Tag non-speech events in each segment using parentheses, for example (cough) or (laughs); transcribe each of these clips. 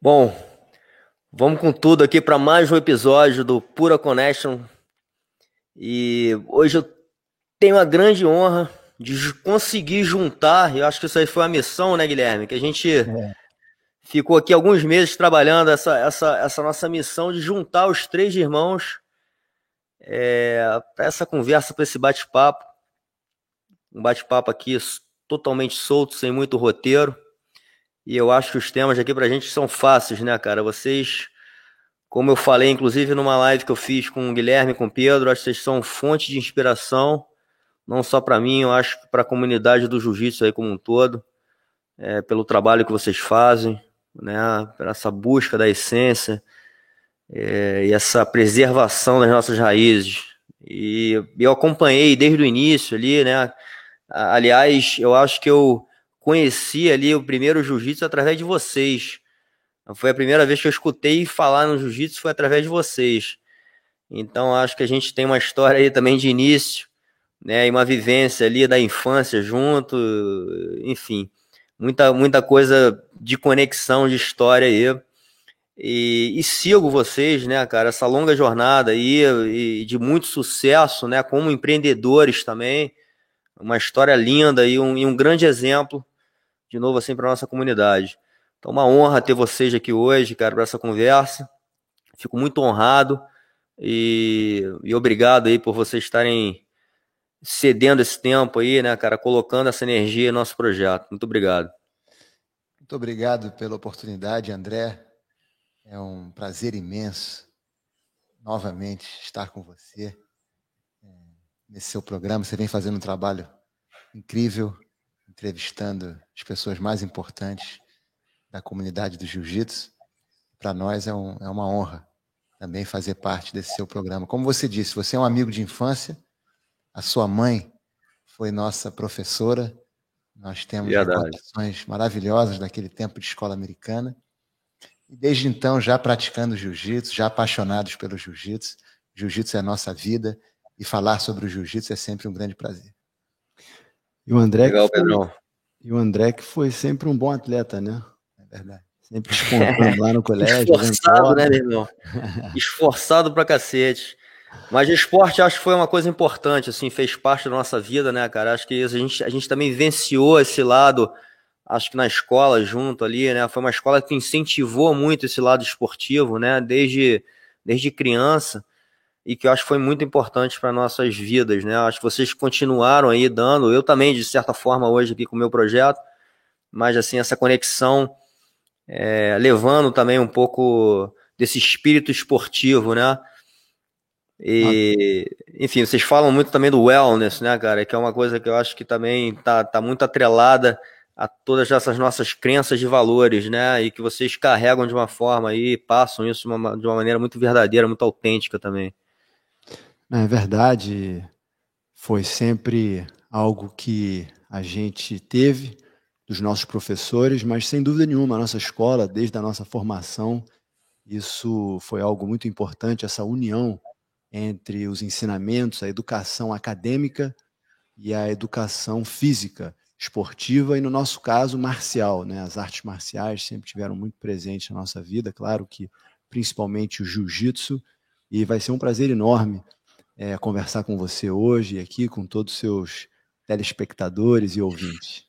Bom, vamos com tudo aqui para mais um episódio do Pura Connection. E hoje eu tenho a grande honra de conseguir juntar, eu acho que isso aí foi a missão, né, Guilherme? Que a gente é. ficou aqui alguns meses trabalhando essa, essa, essa nossa missão de juntar os três irmãos é, para essa conversa, para esse bate-papo. Um bate-papo aqui totalmente solto, sem muito roteiro. E eu acho que os temas aqui pra gente são fáceis, né, cara? Vocês, como eu falei, inclusive numa live que eu fiz com o Guilherme e com o Pedro, acho que vocês são fonte de inspiração, não só para mim, eu acho que para a comunidade do jiu-jitsu aí como um todo, é, pelo trabalho que vocês fazem, né, para essa busca da essência é, e essa preservação das nossas raízes. E eu acompanhei desde o início ali, né? Aliás, eu acho que eu conheci ali o primeiro jiu-jitsu através de vocês. Foi a primeira vez que eu escutei falar no jiu-jitsu foi através de vocês. Então acho que a gente tem uma história aí também de início, né, e uma vivência ali da infância junto, enfim, muita muita coisa de conexão de história aí. E, e sigo vocês, né, cara, essa longa jornada aí e de muito sucesso, né, como empreendedores também. Uma história linda e um, e um grande exemplo de novo assim para nossa comunidade. Então, uma honra ter vocês aqui hoje, cara, para essa conversa. Fico muito honrado e, e obrigado aí por vocês estarem cedendo esse tempo aí, né, cara, colocando essa energia no nosso projeto. Muito obrigado. Muito obrigado pela oportunidade, André. É um prazer imenso novamente estar com você nesse seu programa. Você vem fazendo um trabalho incrível entrevistando as pessoas mais importantes da comunidade do jiu-jitsu. Para nós é, um, é uma honra também fazer parte desse seu programa. Como você disse, você é um amigo de infância, a sua mãe foi nossa professora, nós temos recordações maravilhosas daquele tempo de escola americana. E desde então, já praticando jiu-jitsu, já apaixonados pelo jiu-jitsu, jiu-jitsu é a nossa vida e falar sobre o jiu-jitsu é sempre um grande prazer. E o André Legal, que foi, Pedrão. E o André que foi sempre um bom atleta, né? É verdade. Sempre espontâneo lá no (laughs) colégio. Esforçado, né, meu irmão? (laughs) Esforçado pra cacete. Mas o esporte acho que foi uma coisa importante, assim, fez parte da nossa vida, né, cara? Acho que a gente, a gente também venciou esse lado, acho que na escola junto ali, né? Foi uma escola que incentivou muito esse lado esportivo, né? Desde, desde criança e que eu acho que foi muito importante para nossas vidas, né? Acho que vocês continuaram aí dando, eu também, de certa forma, hoje aqui com o meu projeto, mas assim, essa conexão, é, levando também um pouco desse espírito esportivo, né? E, enfim, vocês falam muito também do wellness, né, cara? Que é uma coisa que eu acho que também tá, tá muito atrelada a todas essas nossas crenças de valores, né? E que vocês carregam de uma forma aí, passam isso de uma, de uma maneira muito verdadeira, muito autêntica também. É verdade, foi sempre algo que a gente teve dos nossos professores, mas sem dúvida nenhuma, a nossa escola, desde a nossa formação, isso foi algo muito importante, essa união entre os ensinamentos, a educação acadêmica e a educação física, esportiva e, no nosso caso, marcial. Né? As artes marciais sempre tiveram muito presentes na nossa vida, claro que principalmente o jiu-jitsu, e vai ser um prazer enorme é, conversar com você hoje aqui, com todos os seus telespectadores e ouvintes.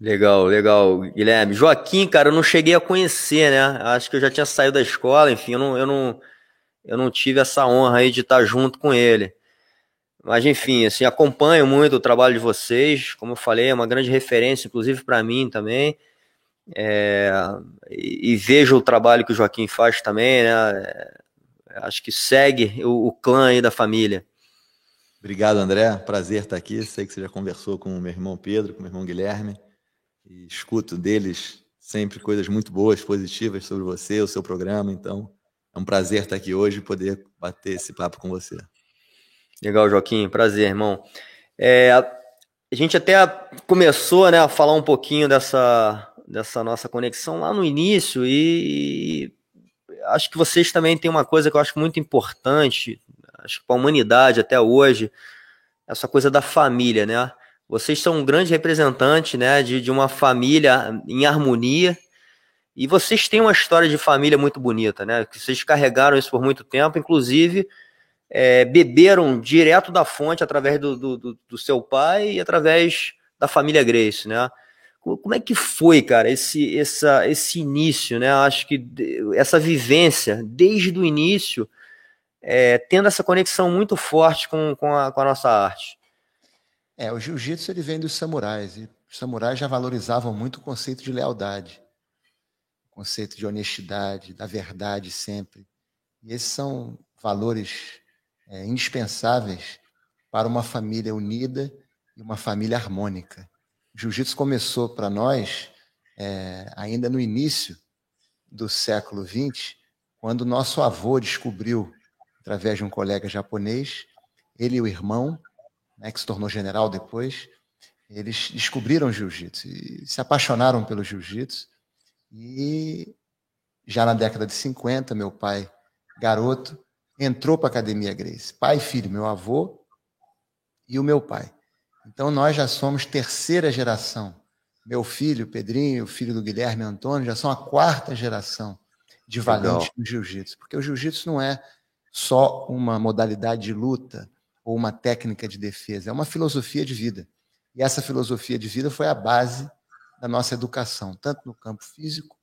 Legal, legal, Guilherme. Joaquim, cara, eu não cheguei a conhecer, né? Acho que eu já tinha saído da escola, enfim, eu não, eu não, eu não tive essa honra aí de estar junto com ele. Mas, enfim, assim, acompanho muito o trabalho de vocês. Como eu falei, é uma grande referência, inclusive para mim também. É, e, e, vejo o trabalho que o Joaquim faz também, né? Acho que segue o, o clã aí da família. Obrigado, André. Prazer estar aqui. Sei que você já conversou com o meu irmão Pedro, com o meu irmão Guilherme. E escuto deles sempre coisas muito boas, positivas sobre você, o seu programa. Então, é um prazer estar aqui hoje e poder bater esse papo com você. Legal, Joaquim. Prazer, irmão. É, a gente até começou né, a falar um pouquinho dessa, dessa nossa conexão lá no início e acho que vocês também têm uma coisa que eu acho muito importante, acho que para a humanidade até hoje, essa coisa da família, né? Vocês são um grande representante, né, de, de uma família em harmonia. E vocês têm uma história de família muito bonita, né? Que vocês carregaram isso por muito tempo, inclusive é, beberam direto da fonte através do, do, do, seu pai e através da família Grace, né? Como é que foi, cara, esse, essa, esse início, né? Acho que essa vivência desde o início, é, tendo essa conexão muito forte com, com, a, com a nossa arte. É, o jiu-jitsu ele vem dos samurais, e os samurais já valorizavam muito o conceito de lealdade, o conceito de honestidade, da verdade sempre. E esses são valores é, indispensáveis para uma família unida e uma família harmônica. Jiu-jitsu começou para nós é, ainda no início do século XX, quando nosso avô descobriu, através de um colega japonês, ele e o irmão, né, que se tornou general depois, eles descobriram jiu-jitsu e se apaixonaram pelo jiu-jitsu. E já na década de 50, meu pai, garoto, entrou para a Academia Grace. Pai e filho, meu avô e o meu pai. Então nós já somos terceira geração. Meu filho, Pedrinho, o filho do Guilherme Antônio, já são a quarta geração de valentes no jiu-jitsu. Porque o jiu-jitsu não é só uma modalidade de luta ou uma técnica de defesa, é uma filosofia de vida. E essa filosofia de vida foi a base da nossa educação, tanto no campo físico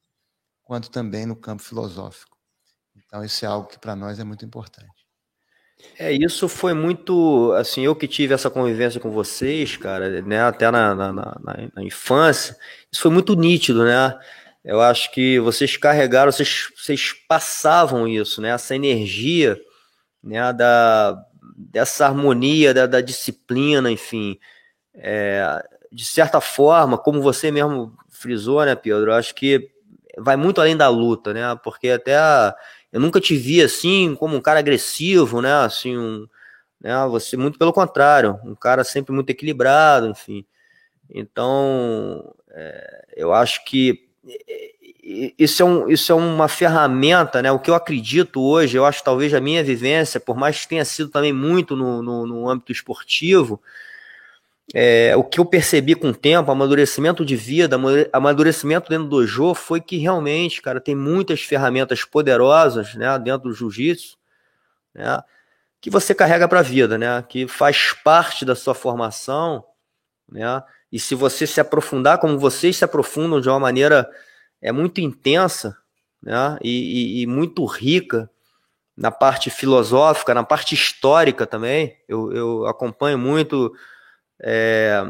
quanto também no campo filosófico. Então, isso é algo que para nós é muito importante. É, isso foi muito, assim, eu que tive essa convivência com vocês, cara, né, até na, na, na, na infância, isso foi muito nítido, né? Eu acho que vocês carregaram, vocês, vocês passavam isso, né? Essa energia, né? Da, dessa harmonia, da, da disciplina, enfim. É, de certa forma, como você mesmo frisou, né, Pedro? Eu acho que vai muito além da luta, né? Porque até a, eu nunca te vi assim como um cara agressivo, né? Assim, um, né? Você muito pelo contrário, um cara sempre muito equilibrado, enfim. Então, é, eu acho que isso é, um, isso é uma ferramenta, né? O que eu acredito hoje, eu acho talvez a minha vivência, por mais que tenha sido também muito no, no, no âmbito esportivo, é, o que eu percebi com o tempo, amadurecimento de vida, amadurecimento dentro do dojo, foi que realmente, cara, tem muitas ferramentas poderosas, né, dentro do jiu-jitsu, né, que você carrega para a vida, né, que faz parte da sua formação, né, e se você se aprofundar como vocês se aprofundam de uma maneira é muito intensa, né, e, e, e muito rica na parte filosófica, na parte histórica também, eu, eu acompanho muito é,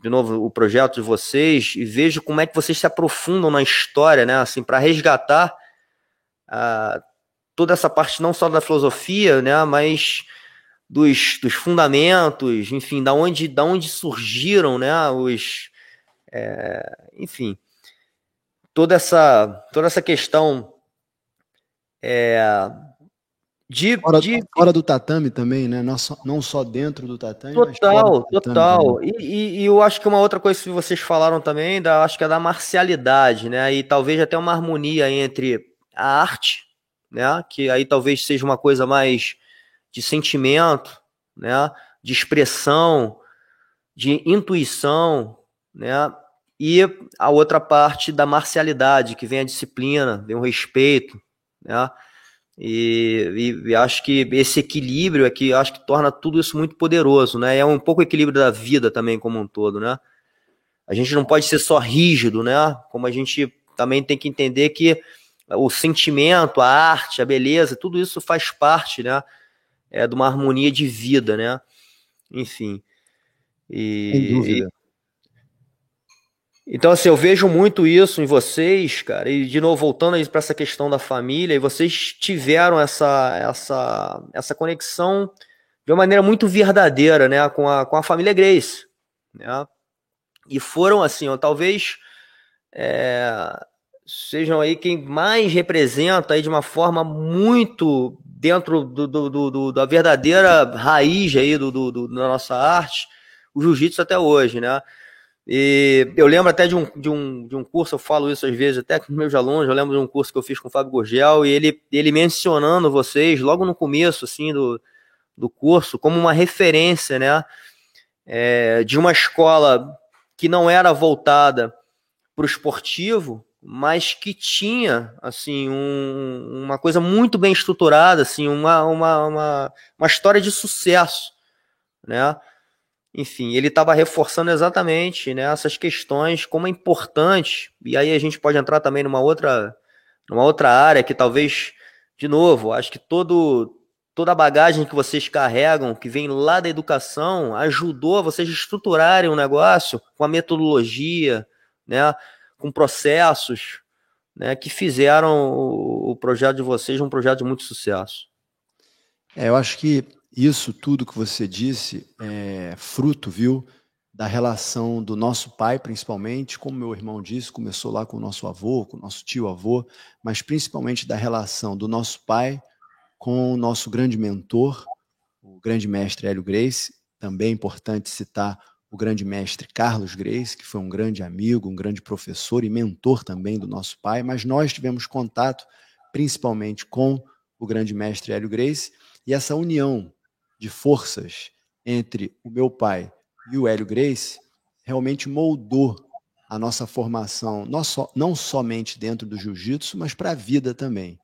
de novo o projeto de vocês e vejo como é que vocês se aprofundam na história, né? Assim, para resgatar a, toda essa parte não só da filosofia, né? Mas dos, dos fundamentos, enfim, da onde, da onde surgiram, né? Os, é, enfim, toda essa toda essa questão é, de, fora, de... fora do tatame também, né? Não só, não só dentro do tatame. Total, do total. E, e, e, eu acho que uma outra coisa que vocês falaram também, da, acho que é da marcialidade, né? E talvez até uma harmonia entre a arte, né? Que aí talvez seja uma coisa mais de sentimento, né? De expressão, de intuição, né? E a outra parte da marcialidade, que vem a disciplina, vem o respeito, né? E, e, e, acho que esse equilíbrio é que acho que torna tudo isso muito poderoso, né? É um pouco o equilíbrio da vida também como um todo, né? A gente não pode ser só rígido, né? Como a gente também tem que entender que o sentimento, a arte, a beleza, tudo isso faz parte, né? É de uma harmonia de vida, né? Enfim. E, Sem dúvida. Então, assim, eu vejo muito isso em vocês, cara, e de novo, voltando para essa questão da família, e vocês tiveram essa, essa, essa conexão de uma maneira muito verdadeira, né, com a, com a família Grace, né, e foram, assim, ó, talvez é, sejam aí quem mais representa aí de uma forma muito dentro do, do, do, do da verdadeira raiz aí do, do, do, da nossa arte, o jiu-jitsu até hoje, né, e eu lembro até de um, de, um, de um curso, eu falo isso às vezes, até com meus alunos, eu lembro de um curso que eu fiz com o Fábio Gurgel, e ele, ele mencionando vocês, logo no começo, assim, do, do curso, como uma referência, né, é, de uma escola que não era voltada para o esportivo, mas que tinha assim um, uma coisa muito bem estruturada, assim uma, uma, uma, uma história de sucesso, né? Enfim, ele estava reforçando exatamente né, essas questões, como é importante, e aí a gente pode entrar também numa outra, numa outra área que talvez, de novo, acho que todo, toda a bagagem que vocês carregam, que vem lá da educação, ajudou a vocês estruturarem o negócio com a metodologia, né, com processos, né, que fizeram o, o projeto de vocês um projeto de muito sucesso. É, eu acho que isso tudo que você disse é fruto, viu, da relação do nosso pai, principalmente, como meu irmão disse, começou lá com o nosso avô, com o nosso tio-avô, mas principalmente da relação do nosso pai com o nosso grande mentor, o grande mestre Hélio Grace. Também é importante citar o grande mestre Carlos Grace, que foi um grande amigo, um grande professor e mentor também do nosso pai, mas nós tivemos contato principalmente com o grande mestre Hélio Grace, e essa união de forças entre o meu pai e o Hélio Grace realmente moldou a nossa formação, não, só, não somente dentro do jiu-jitsu, mas para a vida também.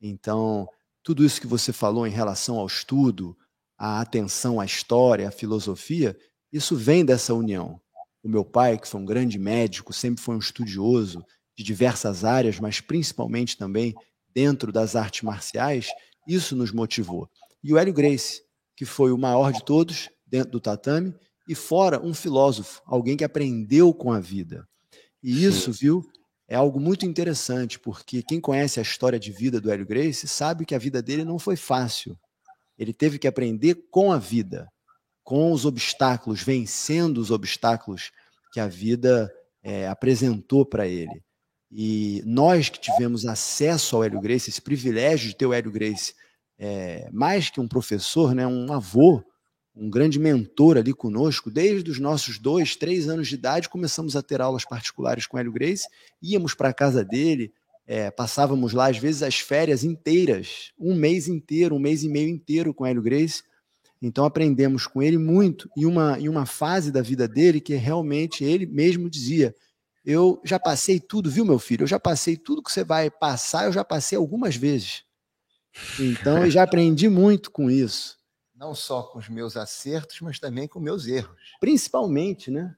Então, tudo isso que você falou em relação ao estudo, a atenção à história, à filosofia, isso vem dessa união. O meu pai, que foi um grande médico, sempre foi um estudioso de diversas áreas, mas principalmente também dentro das artes marciais, isso nos motivou. E o Hélio Grace, que foi o maior de todos dentro do tatame, e fora um filósofo, alguém que aprendeu com a vida. E isso, viu, é algo muito interessante, porque quem conhece a história de vida do Hélio Grace sabe que a vida dele não foi fácil. Ele teve que aprender com a vida, com os obstáculos, vencendo os obstáculos que a vida é, apresentou para ele. E nós que tivemos acesso ao Hélio Grace, esse privilégio de ter o Hélio Grace é, mais que um professor, né, um avô, um grande mentor ali conosco. Desde os nossos dois, três anos de idade, começamos a ter aulas particulares com Hélio Grace, íamos para a casa dele, é, passávamos lá, às vezes, as férias inteiras, um mês inteiro, um mês e meio inteiro com Hélio Grace. Então aprendemos com ele muito em uma, em uma fase da vida dele que realmente ele mesmo dizia: Eu já passei tudo, viu, meu filho? Eu já passei tudo que você vai passar, eu já passei algumas vezes. Então, eu já aprendi muito com isso. Não só com os meus acertos, mas também com meus erros. Principalmente, né?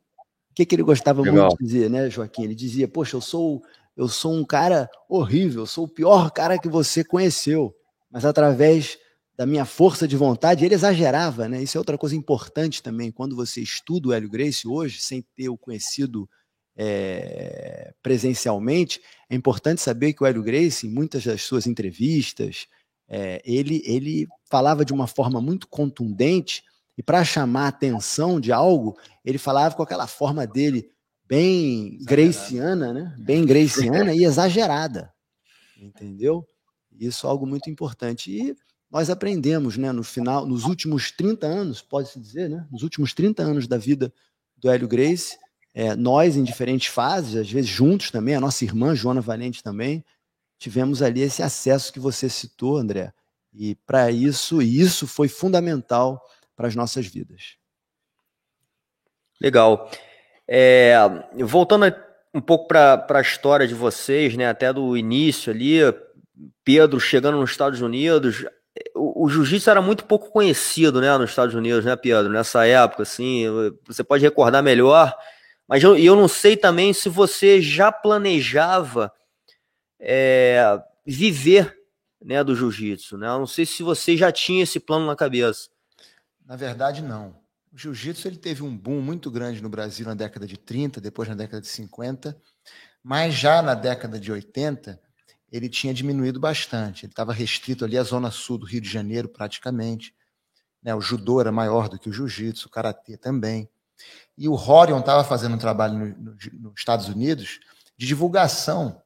O que, que ele gostava Legal. muito de dizer, né, Joaquim? Ele dizia: Poxa, eu sou, eu sou um cara horrível, eu sou o pior cara que você conheceu. Mas através da minha força de vontade, ele exagerava, né? Isso é outra coisa importante também. Quando você estuda o Hélio Grace hoje, sem ter o conhecido é, presencialmente, é importante saber que o Hélio Grace, em muitas das suas entrevistas, é, ele, ele falava de uma forma muito contundente e para chamar a atenção de algo, ele falava com aquela forma dele bem graciana, né? Bem graciana e exagerada. Entendeu? Isso é algo muito importante. E nós aprendemos, né, no final, nos últimos 30 anos, pode-se dizer, né? Nos últimos 30 anos da vida do Hélio Grace, é, nós em diferentes fases, às vezes juntos também, a nossa irmã Joana Valente também, tivemos ali esse acesso que você citou, André. E para isso, isso foi fundamental para as nossas vidas. Legal. É, voltando um pouco para a história de vocês, né, até do início ali, Pedro chegando nos Estados Unidos, o, o jiu-jitsu era muito pouco conhecido, né, nos Estados Unidos, né, Pedro, nessa época, assim, você pode recordar melhor, mas eu, eu não sei também se você já planejava é, viver né, do jiu-jitsu. Né? Eu não sei se você já tinha esse plano na cabeça. Na verdade, não. O jiu-jitsu ele teve um boom muito grande no Brasil na década de 30, depois na década de 50, mas já na década de 80 ele tinha diminuído bastante. Ele estava restrito ali à zona sul do Rio de Janeiro, praticamente. Né? O judô era maior do que o jiu-jitsu, o karatê também. E o Horion estava fazendo um trabalho no, no, nos Estados Unidos de divulgação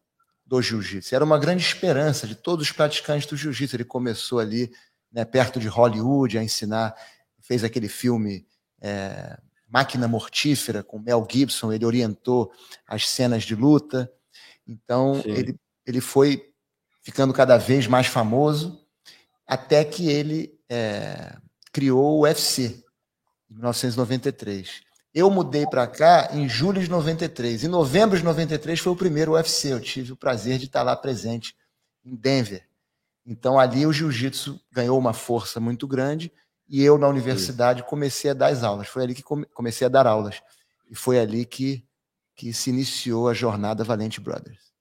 do jiu-jitsu. Era uma grande esperança de todos os praticantes do jiu-jitsu. Ele começou ali, né, perto de Hollywood, a ensinar, fez aquele filme é, Máquina Mortífera com Mel Gibson. Ele orientou as cenas de luta. Então, ele, ele foi ficando cada vez mais famoso, até que ele é, criou o UFC. em 1993. Eu mudei para cá em julho de 93. Em novembro de 93 foi o primeiro UFC. Eu tive o prazer de estar lá presente em Denver. Então ali o jiu-jitsu ganhou uma força muito grande e eu na universidade comecei a dar as aulas. Foi ali que comecei a dar aulas. E foi ali que, que se iniciou a jornada Valente Brothers.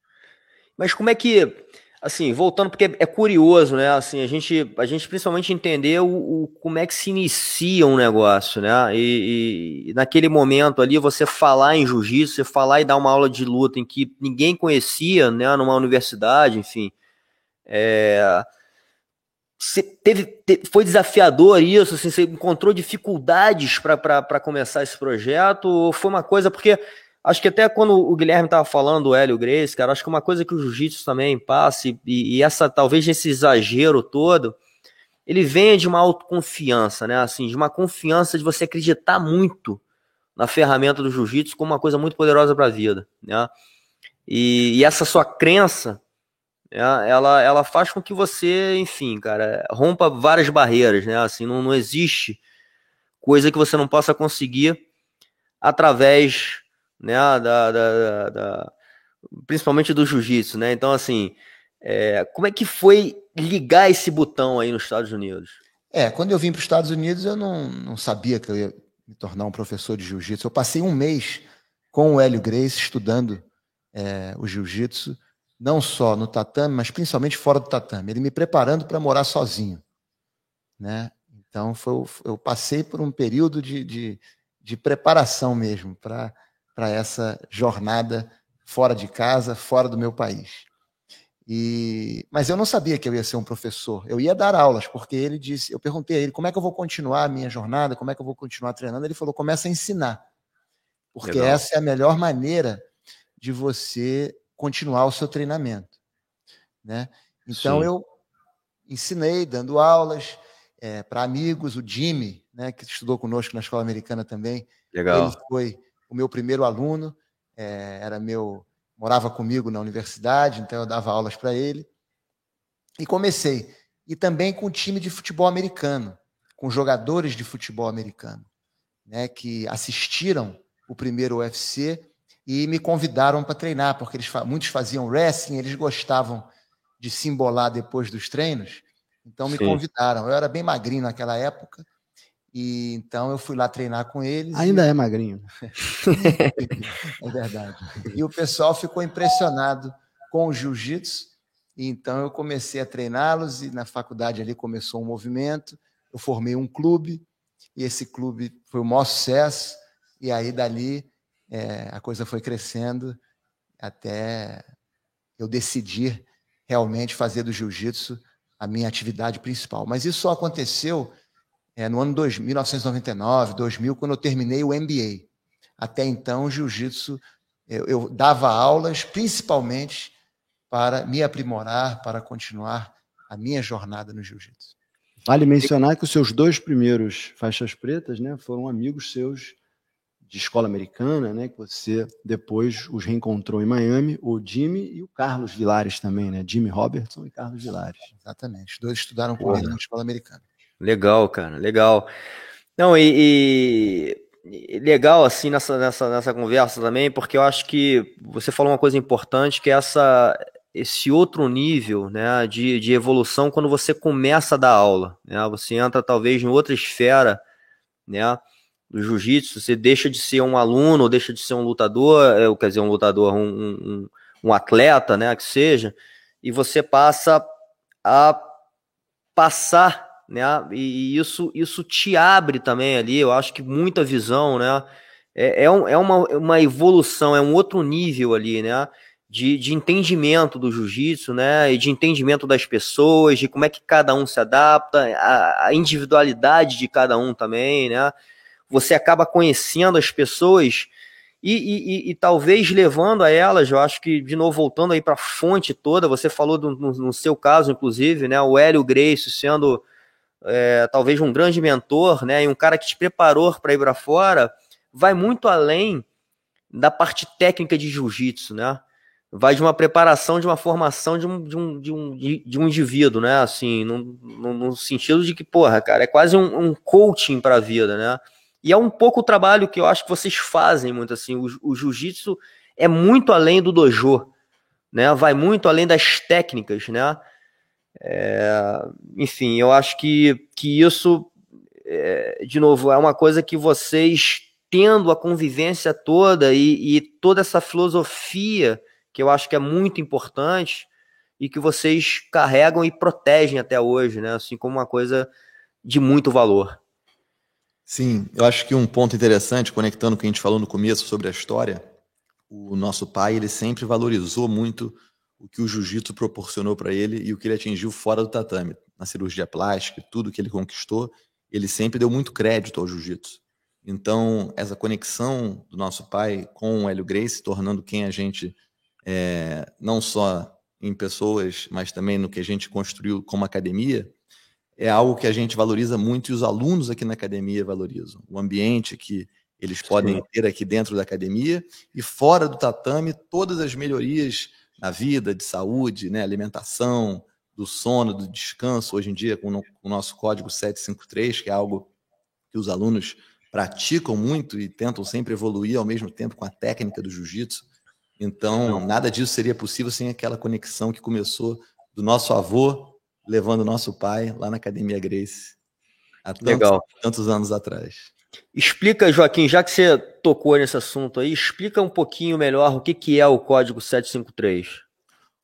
Mas como é que assim, voltando, porque é curioso, né? Assim, a gente, a gente principalmente entender o, o como é que se inicia um negócio, né? E, e, naquele momento ali, você falar em jiu-jitsu, você falar e dar uma aula de luta em que ninguém conhecia, né? Numa universidade, enfim. É, teve, te, foi desafiador isso? Assim, você encontrou dificuldades para começar esse projeto? Ou foi uma coisa, porque Acho que até quando o Guilherme estava falando do Hélio Grace, cara, acho que uma coisa que o jiu-jitsu também passa, e, e, essa, talvez esse exagero todo, ele vem de uma autoconfiança, né? Assim, de uma confiança de você acreditar muito na ferramenta do jiu-jitsu como uma coisa muito poderosa para a vida, né? E, e, essa sua crença, né, ela, ela faz com que você, enfim, cara, rompa várias barreiras, né? Assim, não, não existe coisa que você não possa conseguir através né, da, da, da principalmente do jiu-jitsu, né? Então, assim, é, como é que foi ligar esse botão aí nos Estados Unidos? É, quando eu vim para os Estados Unidos, eu não, não sabia que eu ia me tornar um professor de jiu-jitsu. Eu passei um mês com o Hélio Grace estudando é, o jiu-jitsu, não só no tatame, mas principalmente fora do tatame. Ele me preparando para morar sozinho, né? Então, foi, eu passei por um período de, de, de preparação mesmo para para essa jornada fora de casa, fora do meu país. E, mas eu não sabia que eu ia ser um professor. Eu ia dar aulas, porque ele disse, eu perguntei a ele como é que eu vou continuar a minha jornada, como é que eu vou continuar treinando. Ele falou: começa a ensinar, porque Legal. essa é a melhor maneira de você continuar o seu treinamento, né? Então Sim. eu ensinei dando aulas é, para amigos, o Jimmy, né, que estudou conosco na escola americana também. Legal. Ele foi o meu primeiro aluno, é, era meu, morava comigo na universidade, então eu dava aulas para ele. E comecei. E também com o time de futebol americano, com jogadores de futebol americano, né, que assistiram o primeiro UFC e me convidaram para treinar, porque eles muitos faziam wrestling, eles gostavam de se embolar depois dos treinos, então me Sim. convidaram. Eu era bem magrinho naquela época, e então eu fui lá treinar com eles. Ainda e... é magrinho. (laughs) é verdade. E o pessoal ficou impressionado com o jiu-jitsu. E então eu comecei a treiná-los e na faculdade ali começou um movimento. Eu formei um clube e esse clube foi o maior sucesso. E aí dali é, a coisa foi crescendo até eu decidir realmente fazer do jiu-jitsu a minha atividade principal. Mas isso só aconteceu é, no ano 2000, 1999, 2000, quando eu terminei o MBA. Até então, o jiu-jitsu, eu, eu dava aulas principalmente para me aprimorar, para continuar a minha jornada no jiu-jitsu. Vale mencionar que os seus dois primeiros faixas pretas né, foram amigos seus de escola americana, né, que você depois os reencontrou em Miami, o Jimmy e o Carlos Vilares também, né? Jimmy Robertson e Carlos Vilares. Exatamente. Os dois estudaram comigo na escola americana. Legal, cara, legal. Não, e, e, legal assim nessa, nessa, nessa conversa também, porque eu acho que você falou uma coisa importante, que é essa, esse outro nível né, de, de evolução quando você começa a dar aula. Né? Você entra talvez em outra esfera né, do jiu-jitsu, você deixa de ser um aluno, deixa de ser um lutador, é, quer dizer, um lutador, um, um, um atleta, né, que seja, e você passa a passar né? E isso, isso te abre também ali, eu acho que muita visão, né? É, é, um, é uma, uma evolução, é um outro nível ali, né? De, de entendimento do jiu-jitsu, né? E de entendimento das pessoas, de como é que cada um se adapta, a, a individualidade de cada um também, né? Você acaba conhecendo as pessoas e, e, e, talvez levando a elas, eu acho que, de novo, voltando aí para a fonte toda, você falou do, no, no, seu caso, inclusive, né? O Hélio Grace sendo é, talvez um grande mentor, né, e um cara que te preparou para ir para fora, vai muito além da parte técnica de jiu-jitsu, né? Vai de uma preparação, de uma formação de um, de um, de um, de um indivíduo, né? Assim, no, no, no sentido de que, porra, cara, é quase um, um coaching para a vida, né? E é um pouco o trabalho que eu acho que vocês fazem muito assim. O, o jiu-jitsu é muito além do dojo, né? Vai muito além das técnicas, né? É, enfim, eu acho que, que isso, é, de novo, é uma coisa que vocês tendo a convivência toda e, e toda essa filosofia que eu acho que é muito importante e que vocês carregam e protegem até hoje, né? Assim como uma coisa de muito valor. Sim, eu acho que um ponto interessante, conectando o que a gente falou no começo sobre a história, o nosso pai ele sempre valorizou muito o que o jiu-jitsu proporcionou para ele e o que ele atingiu fora do tatame, na cirurgia plástica, tudo que ele conquistou, ele sempre deu muito crédito ao jiu-jitsu. Então, essa conexão do nosso pai com o Hélio Grace, tornando quem a gente é, não só em pessoas, mas também no que a gente construiu como academia, é algo que a gente valoriza muito e os alunos aqui na academia valorizam. O ambiente que eles podem Sim. ter aqui dentro da academia e fora do tatame, todas as melhorias na vida, de saúde, né, alimentação, do sono, do descanso, hoje em dia com o nosso código 753, que é algo que os alunos praticam muito e tentam sempre evoluir ao mesmo tempo com a técnica do jiu-jitsu. Então, nada disso seria possível sem aquela conexão que começou do nosso avô levando o nosso pai lá na Academia Grace há tantos, Legal. tantos anos atrás. Explica, Joaquim, já que você tocou nesse assunto aí, explica um pouquinho melhor o que, que é o Código 753.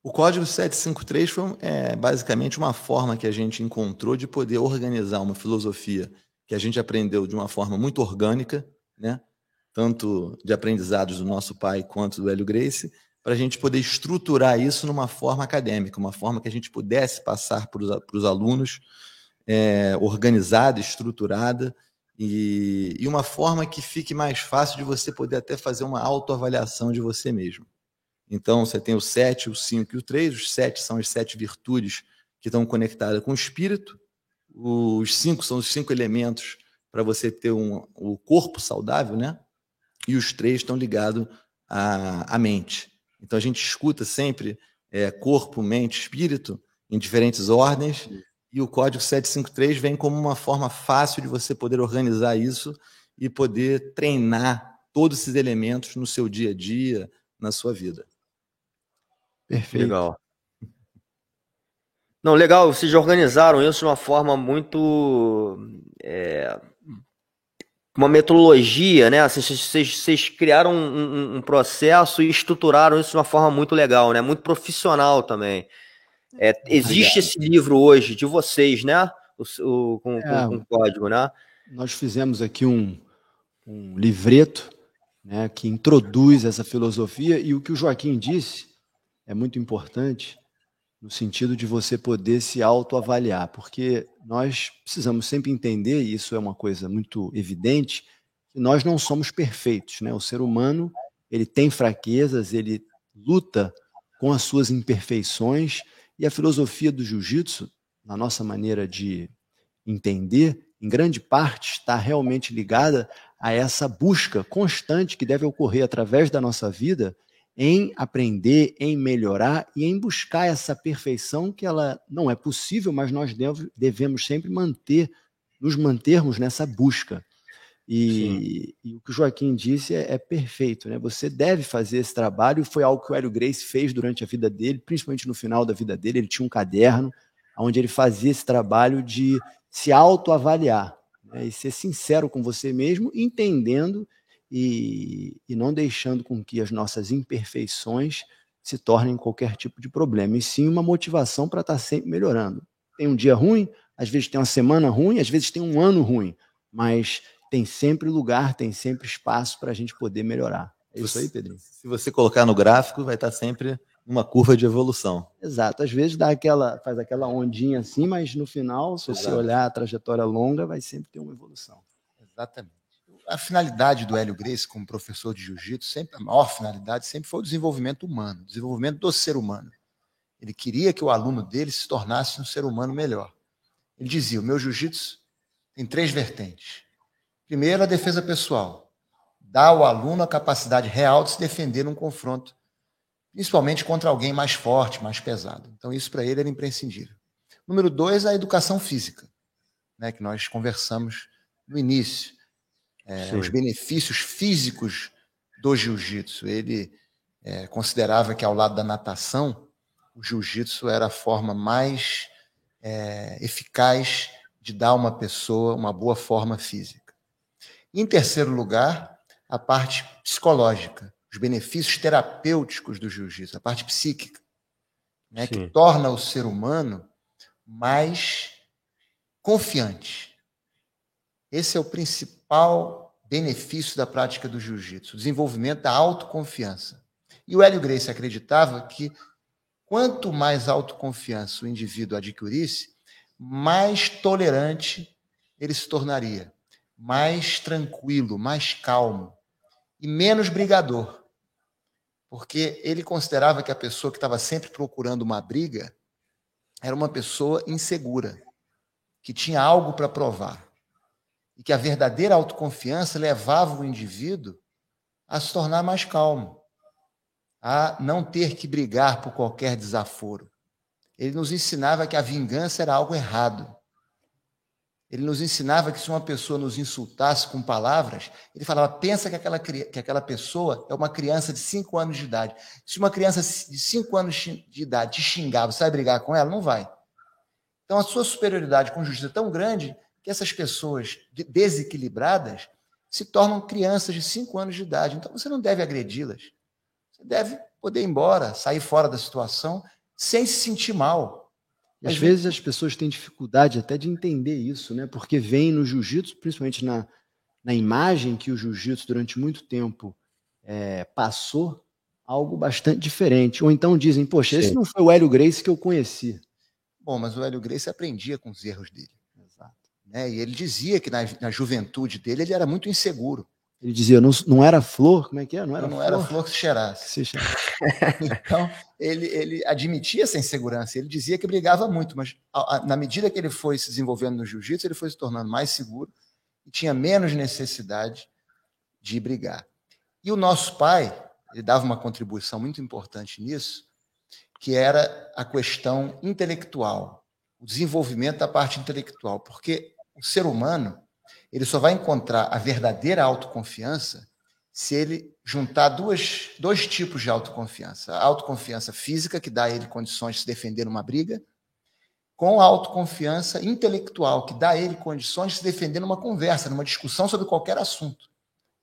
O Código 753 foi é, basicamente uma forma que a gente encontrou de poder organizar uma filosofia que a gente aprendeu de uma forma muito orgânica, né? tanto de aprendizados do nosso pai quanto do Hélio Grace, para a gente poder estruturar isso numa forma acadêmica, uma forma que a gente pudesse passar para os alunos é, organizada, estruturada, e, e, uma forma que fique mais fácil de você poder até fazer uma autoavaliação de você mesmo. Então, você tem o 7, o 5 e o 3. Os 7 são as sete virtudes que estão conectadas com o espírito. Os 5 são os cinco elementos para você ter um, o corpo saudável, né? E os três estão ligados à, à mente. Então a gente escuta sempre é, corpo, mente, espírito em diferentes ordens, e o código 753 vem como uma forma fácil de você poder organizar isso e poder treinar todos esses elementos no seu dia a dia, na sua vida. Perfeito. Legal. Não, legal, vocês organizaram isso de uma forma muito é, uma metodologia, né? Assim, vocês, vocês criaram um, um, processo e estruturaram isso de uma forma muito legal, né? Muito profissional também. É, existe esse livro hoje de vocês, né? O, o com, é, com, com, código, né? Nós fizemos aqui um, um livreto né, que introduz essa filosofia e o que o Joaquim disse é muito importante no sentido de você poder se autoavaliar, porque nós precisamos sempre entender, e isso é uma coisa muito evidente, que nós não somos perfeitos, né? O ser humano, ele tem fraquezas, ele luta com as suas imperfeições, e a filosofia do jiu-jitsu, na nossa maneira de entender, em grande parte está realmente ligada a essa busca constante que deve ocorrer através da nossa vida em aprender, em melhorar e em buscar essa perfeição que ela não é possível, mas nós devemos sempre manter, nos mantermos nessa busca. E, e o que o Joaquim disse é, é, perfeito, né? Você deve fazer esse trabalho. Foi algo que o Hélio Grace fez durante a vida dele, principalmente no final da vida dele. Ele tinha um caderno onde ele fazia esse trabalho de se autoavaliar né? e ser sincero com você mesmo, entendendo e, e não deixando com que as nossas imperfeições se tornem qualquer tipo de problema, e sim uma motivação para estar tá sempre melhorando. Tem um dia ruim, às vezes tem uma semana ruim, às vezes tem um ano ruim, mas tem sempre lugar, tem sempre espaço para a gente poder melhorar. É isso aí, Pedrinho. Se você colocar no gráfico, vai estar tá sempre uma curva de evolução. Exato. Às vezes dá aquela, faz aquela ondinha assim, mas no final, se você olhar a trajetória longa, vai sempre ter uma evolução. Exatamente a finalidade do Hélio Grace como professor de jiu-jitsu, sempre a maior finalidade sempre foi o desenvolvimento humano, o desenvolvimento do ser humano. Ele queria que o aluno dele se tornasse um ser humano melhor. Ele dizia: "O meu jiu-jitsu tem três vertentes. Primeiro, a defesa pessoal. Dá ao aluno a capacidade real de se defender num confronto, principalmente contra alguém mais forte, mais pesado. Então, isso para ele era imprescindível. Número dois, a educação física, né, que nós conversamos no início é, os benefícios físicos do jiu-jitsu. Ele é, considerava que, ao lado da natação, o jiu-jitsu era a forma mais é, eficaz de dar a uma pessoa uma boa forma física. Em terceiro lugar, a parte psicológica, os benefícios terapêuticos do jiu-jitsu, a parte psíquica, né, que torna o ser humano mais confiante. Esse é o principal benefício da prática do jiu-jitsu, o desenvolvimento da autoconfiança. E o Hélio Gracie acreditava que quanto mais autoconfiança o indivíduo adquirisse, mais tolerante ele se tornaria, mais tranquilo, mais calmo e menos brigador. Porque ele considerava que a pessoa que estava sempre procurando uma briga era uma pessoa insegura, que tinha algo para provar. E que a verdadeira autoconfiança levava o indivíduo a se tornar mais calmo a não ter que brigar por qualquer desaforo. Ele nos ensinava que a vingança era algo errado. Ele nos ensinava que se uma pessoa nos insultasse com palavras, ele falava: pensa que aquela, que aquela pessoa é uma criança de 5 anos de idade. Se uma criança de 5 anos de idade te xingar, você vai brigar com ela? Não vai. Então a sua superioridade com justiça é tão grande que essas pessoas desequilibradas se tornam crianças de 5 anos de idade. Então você não deve agredi-las. Você deve poder ir embora, sair fora da situação sem se sentir mal. Às vezes as pessoas têm dificuldade até de entender isso, né? Porque vem no jiu-jitsu, principalmente na, na imagem que o jiu-jitsu durante muito tempo é, passou, algo bastante diferente. Ou então dizem, poxa, Sim. esse não foi o Hélio Grace que eu conheci. Bom, mas o Hélio Grace aprendia com os erros dele. Exato. Né? E ele dizia que na, na juventude dele ele era muito inseguro. Ele dizia, não, não era flor, como é que é? Não era, não flor? era flor que se cheirasse. Se cheirasse. (laughs) então, ele, ele admitia essa insegurança, ele dizia que brigava muito, mas a, a, na medida que ele foi se desenvolvendo no jiu-jitsu, ele foi se tornando mais seguro e tinha menos necessidade de brigar. E o nosso pai, ele dava uma contribuição muito importante nisso, que era a questão intelectual, o desenvolvimento da parte intelectual, porque o ser humano ele só vai encontrar a verdadeira autoconfiança se ele juntar duas, dois tipos de autoconfiança. A autoconfiança física, que dá a ele condições de se defender numa briga, com a autoconfiança intelectual, que dá a ele condições de se defender numa conversa, numa discussão sobre qualquer assunto.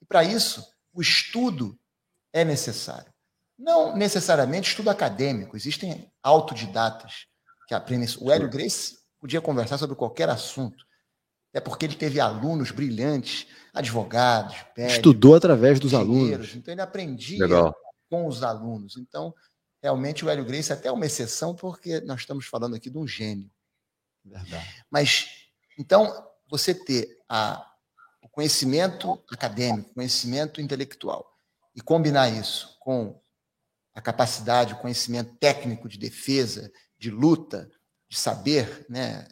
E para isso, o estudo é necessário. Não necessariamente estudo acadêmico, existem autodidatas que aprendem. O Hélio Grace podia conversar sobre qualquer assunto é porque ele teve alunos brilhantes, advogados, médicos, estudou através dos alunos. Então ele aprendia Legal. com os alunos. Então, realmente o Hélio Grace é até uma exceção, porque nós estamos falando aqui de um gênio. Verdade. Mas, então, você ter a, o conhecimento acadêmico, conhecimento intelectual, e combinar isso com a capacidade, o conhecimento técnico de defesa, de luta, de saber né,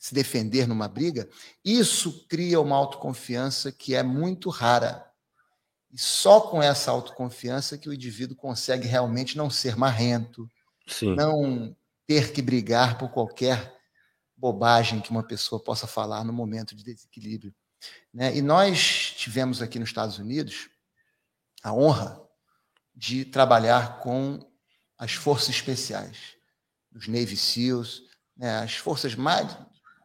se defender numa briga, isso cria uma autoconfiança que é muito rara. E só com essa autoconfiança que o indivíduo consegue realmente não ser marrento, Sim. não ter que brigar por qualquer bobagem que uma pessoa possa falar no momento de desequilíbrio. Né? E nós tivemos aqui nos Estados Unidos a honra de trabalhar com as forças especiais, os Navy SEALs, né? as forças mais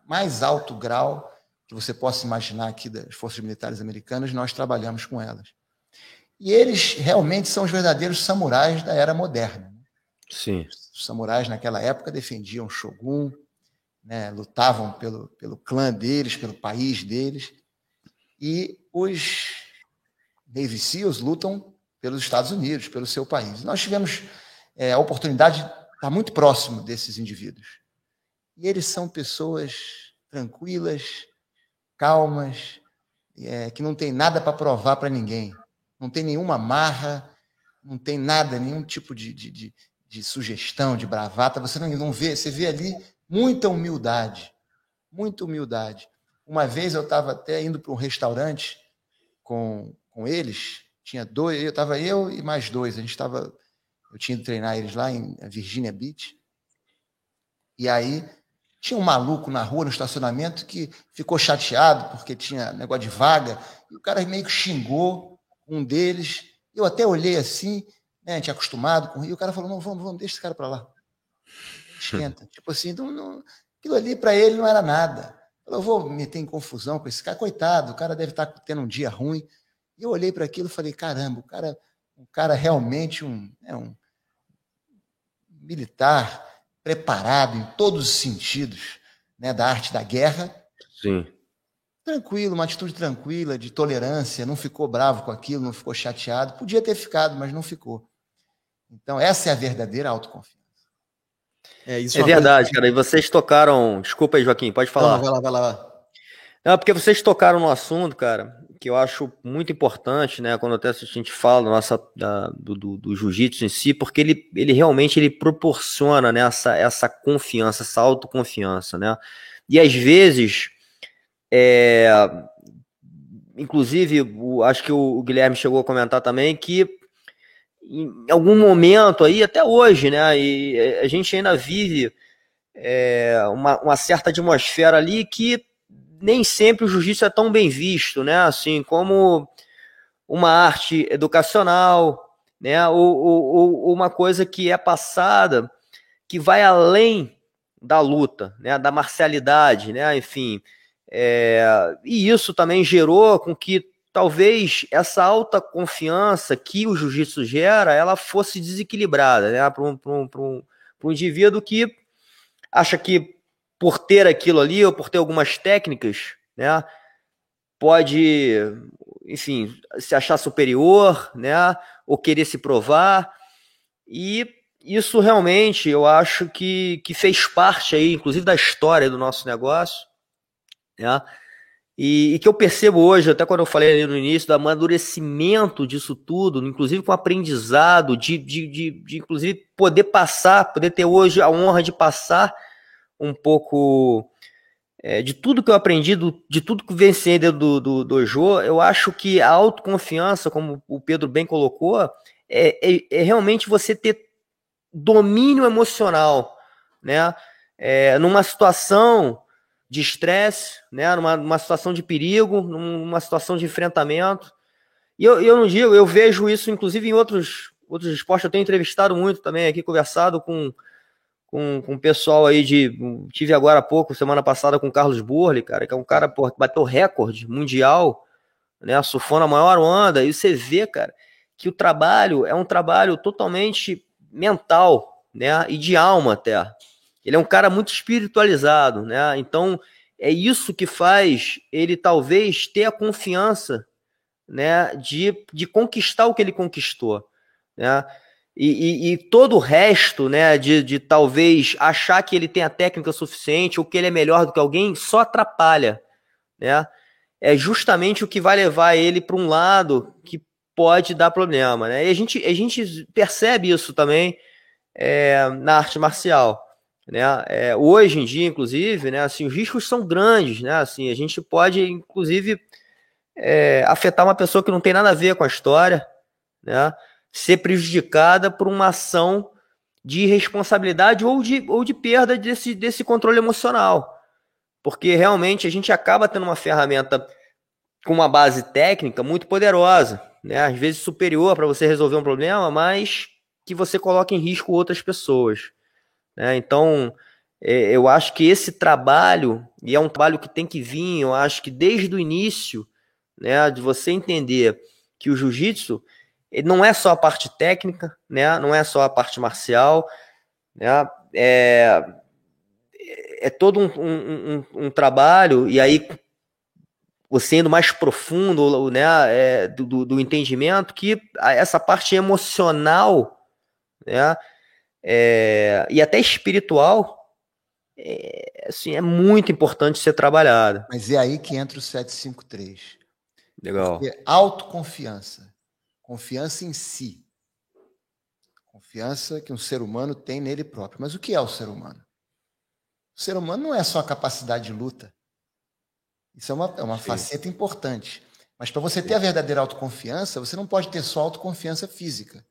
mais alto grau que você possa imaginar aqui das forças militares americanas, nós trabalhamos com elas. E eles realmente são os verdadeiros samurais da era moderna. Né? Sim. Os samurais naquela época defendiam o shogun, né, lutavam pelo, pelo clã deles, pelo país deles, e os Navy SEALs lutam pelos Estados Unidos, pelo seu país. Nós tivemos é, a oportunidade de estar muito próximo desses indivíduos. E eles são pessoas tranquilas, calmas, é, que não tem nada para provar para ninguém. Não tem nenhuma marra, não tem nada, nenhum tipo de, de, de, de sugestão, de bravata. Você não, não vê, você vê ali muita humildade, muita humildade. Uma vez eu estava até indo para um restaurante com, com eles, tinha dois, eu estava eu e mais dois, a gente estava, eu tinha ido treinar eles lá em Virginia Beach, e aí Tinha um maluco na rua, no estacionamento, que ficou chateado porque tinha negócio de vaga, e o cara meio que xingou um deles. Eu até olhei assim, né, tinha acostumado com o o cara falou: não, vamos, vamos, deixa esse cara para lá. Esquenta. (laughs) tipo assim, não, não, aquilo ali para ele não era nada. Eu vou meter em confusão com esse cara, coitado, o cara deve estar tá tendo um dia ruim. E eu olhei para aquilo e falei: caramba, o cara, um cara realmente um, é um militar preparado em todos os sentidos né, da arte da guerra. Sim. Tranquilo, uma atitude tranquila, de tolerância, não ficou bravo com aquilo, não ficou chateado. Podia ter ficado, mas não ficou. Então, essa é a verdadeira autoconfiança. É, é verdade, coisa... cara. E vocês tocaram. Desculpa aí, Joaquim, pode falar. Não, vai lá, vai lá. Não, porque vocês tocaram no assunto, cara, que eu acho muito importante, né? Quando até a gente fala nossa, da, do, do, jiu-jitsu em si, porque ele, ele realmente ele proporciona né, essa, essa confiança, essa autoconfiança, né? E às vezes, é, inclusive, o, acho que o, o Guilherme chegou a comentar também que em algum momento aí, até hoje, né? E a gente ainda vive é, uma, uma certa atmosfera ali que nem sempre o jiu-jitsu é tão bem visto, né? Assim, como uma arte educacional, né? Ou, ou, ou uma coisa que é passada que vai além da luta, né? Da marcialidade, né? Enfim, é... e isso também gerou com que talvez essa alta confiança que o jiu-jitsu gera, ela fosse desequilibrada, né? Para um, um, um, um indivíduo que acha que por ter aquilo ali ou por ter algumas técnicas, né, pode, enfim, se achar superior, né, ou querer se provar. E isso realmente eu acho que, que fez parte aí, inclusive, da história do nosso negócio, né? E, e, que eu percebo hoje, até quando eu falei ali no início, do amadurecimento disso tudo, inclusive com aprendizado, de, de, de, de inclusive poder passar, poder ter hoje a honra de passar um pouco é, de tudo que eu aprendi, do, de tudo que venci do, do dojo, eu acho que a autoconfiança, como o Pedro bem colocou, é, é, é realmente você ter domínio emocional, né? É, numa situação de estresse, né? Numa, numa situação de perigo, numa situação de enfrentamento. E eu, eu não digo, eu vejo isso inclusive em outros, outros esportes. Eu tenho entrevistado muito também aqui, conversado com com, com o pessoal aí de. Tive agora há pouco, semana passada, com o Carlos Burli, cara, que é um cara que bateu recorde mundial, né? Surfando a maior onda. E você vê, cara, que o trabalho é um trabalho totalmente mental, né? E de alma até. Ele é um cara muito espiritualizado, né? Então é isso que faz ele talvez ter a confiança, né? De, de conquistar o que ele conquistou, né? E, e, e, todo o resto, né, de, de talvez achar que ele tem a técnica suficiente ou que ele é melhor do que alguém, só atrapalha, né? É justamente o que vai levar ele para um lado que pode dar problema, né? E a gente, a gente percebe isso também é, na arte marcial, né? É, hoje em dia, inclusive, né, assim, os riscos são grandes, né? Assim, a gente pode, inclusive, é, afetar uma pessoa que não tem nada a ver com a história, né? Ser prejudicada por uma ação de irresponsabilidade ou de, ou de perda desse, desse controle emocional. Porque realmente a gente acaba tendo uma ferramenta com uma base técnica muito poderosa, né? às vezes superior para você resolver um problema, mas que você coloca em risco outras pessoas. Né? Então, é, eu acho que esse trabalho, e é um trabalho que tem que vir, eu acho que desde o início, né, de você entender que o jiu-jitsu não é só a parte técnica, né? Não é só a parte marcial, né? É, é todo um, um, um, um trabalho, e aí você indo mais profundo né, é, do, do, entendimento, que essa parte emocional né, é, e até espiritual é, assim, é muito importante ser trabalhada. Mas é aí que entra o 753. Legal. Porque autoconfiança Confiança em si. Confiança que um ser humano tem nele próprio. Mas o que é o ser humano? O ser humano não é só a capacidade de luta. Isso é uma, é uma faceta importante. Mas para você ter a verdadeira autoconfiança, você não pode ter só autoconfiança física.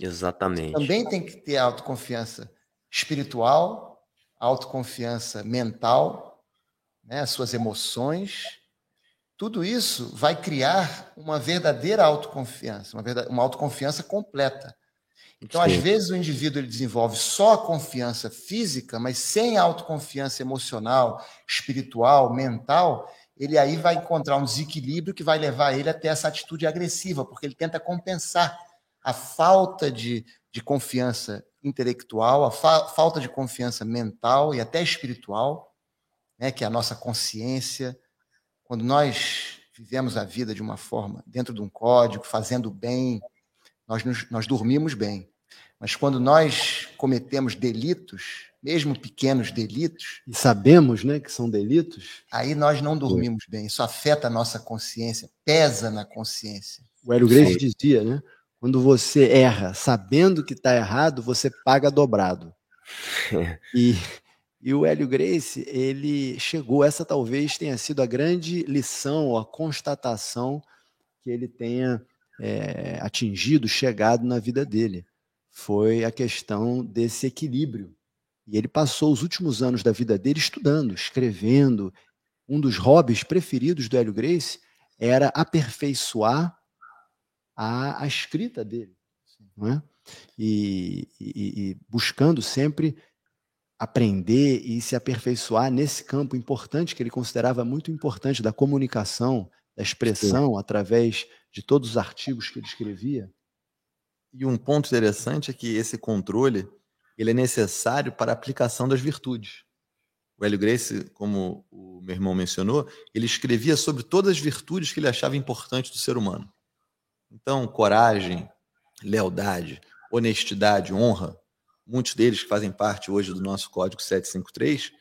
Exatamente. Você também tem que ter autoconfiança espiritual, autoconfiança mental, né, as suas emoções, tudo isso vai criar uma verdadeira autoconfiança, uma, verdade, uma autoconfiança completa. Então, Sim. às vezes, o indivíduo ele desenvolve só a confiança física, mas sem autoconfiança emocional, espiritual, mental, ele aí vai encontrar um desequilíbrio que vai levar ele até essa atitude agressiva, porque ele tenta compensar a falta de, de confiança intelectual, a fa falta de confiança mental e até espiritual, né, que é a nossa consciência. Quando nós vivemos a vida de uma forma, dentro de um código, fazendo bem, nós, nos, nós dormimos bem. Mas quando nós cometemos delitos, mesmo pequenos delitos. E sabemos né, que são delitos. Aí nós não dormimos bem. Isso afeta a nossa consciência, pesa na consciência. O Hélio Gracie dizia, né? Quando você erra sabendo que está errado, você paga dobrado. (laughs) e, e o Hélio Grace, ele chegou, essa talvez tenha sido a grande lição, a constatação que ele tenha é, atingido, chegado na vida dele. Foi a questão desse equilíbrio. E ele passou os últimos anos da vida dele estudando, escrevendo. Um dos hobbies preferidos do Hélio Grace era aperfeiçoar a, a escrita dele. Não é? E, e, e, buscando sempre aprender e se aperfeiçoar nesse campo importante que ele considerava muito importante da comunicação, da expressão Sim. através de todos os artigos que ele escrevia. E um ponto interessante é que esse controle ele é necessário para a aplicação das virtudes. O Hélio Grace, como o meu irmão mencionou, ele escrevia sobre todas as virtudes que ele achava importantes do ser humano. Então, coragem, lealdade, honestidade, honra, muitos deles que fazem parte hoje do nosso Código 753,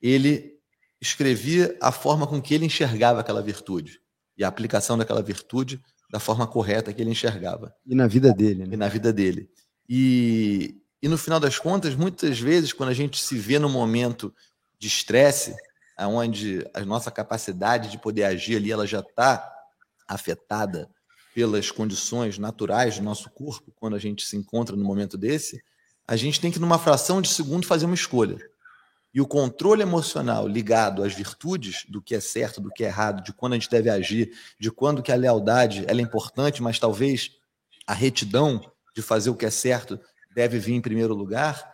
ele escrevia a forma com que ele enxergava aquela virtude e a aplicação daquela virtude da forma correta que ele enxergava. E na vida dele. Né? E na vida dele. E, e no final das contas, muitas vezes, quando a gente se vê no momento de estresse, onde a nossa capacidade de poder agir ali ela já está afetada pelas condições naturais do nosso corpo, quando a gente se encontra no momento desse, a gente tem que, numa fração de segundo, fazer uma escolha. E o controle emocional ligado às virtudes do que é certo, do que é errado, de quando a gente deve agir, de quando que a lealdade ela é importante, mas talvez a retidão de fazer o que é certo deve vir em primeiro lugar,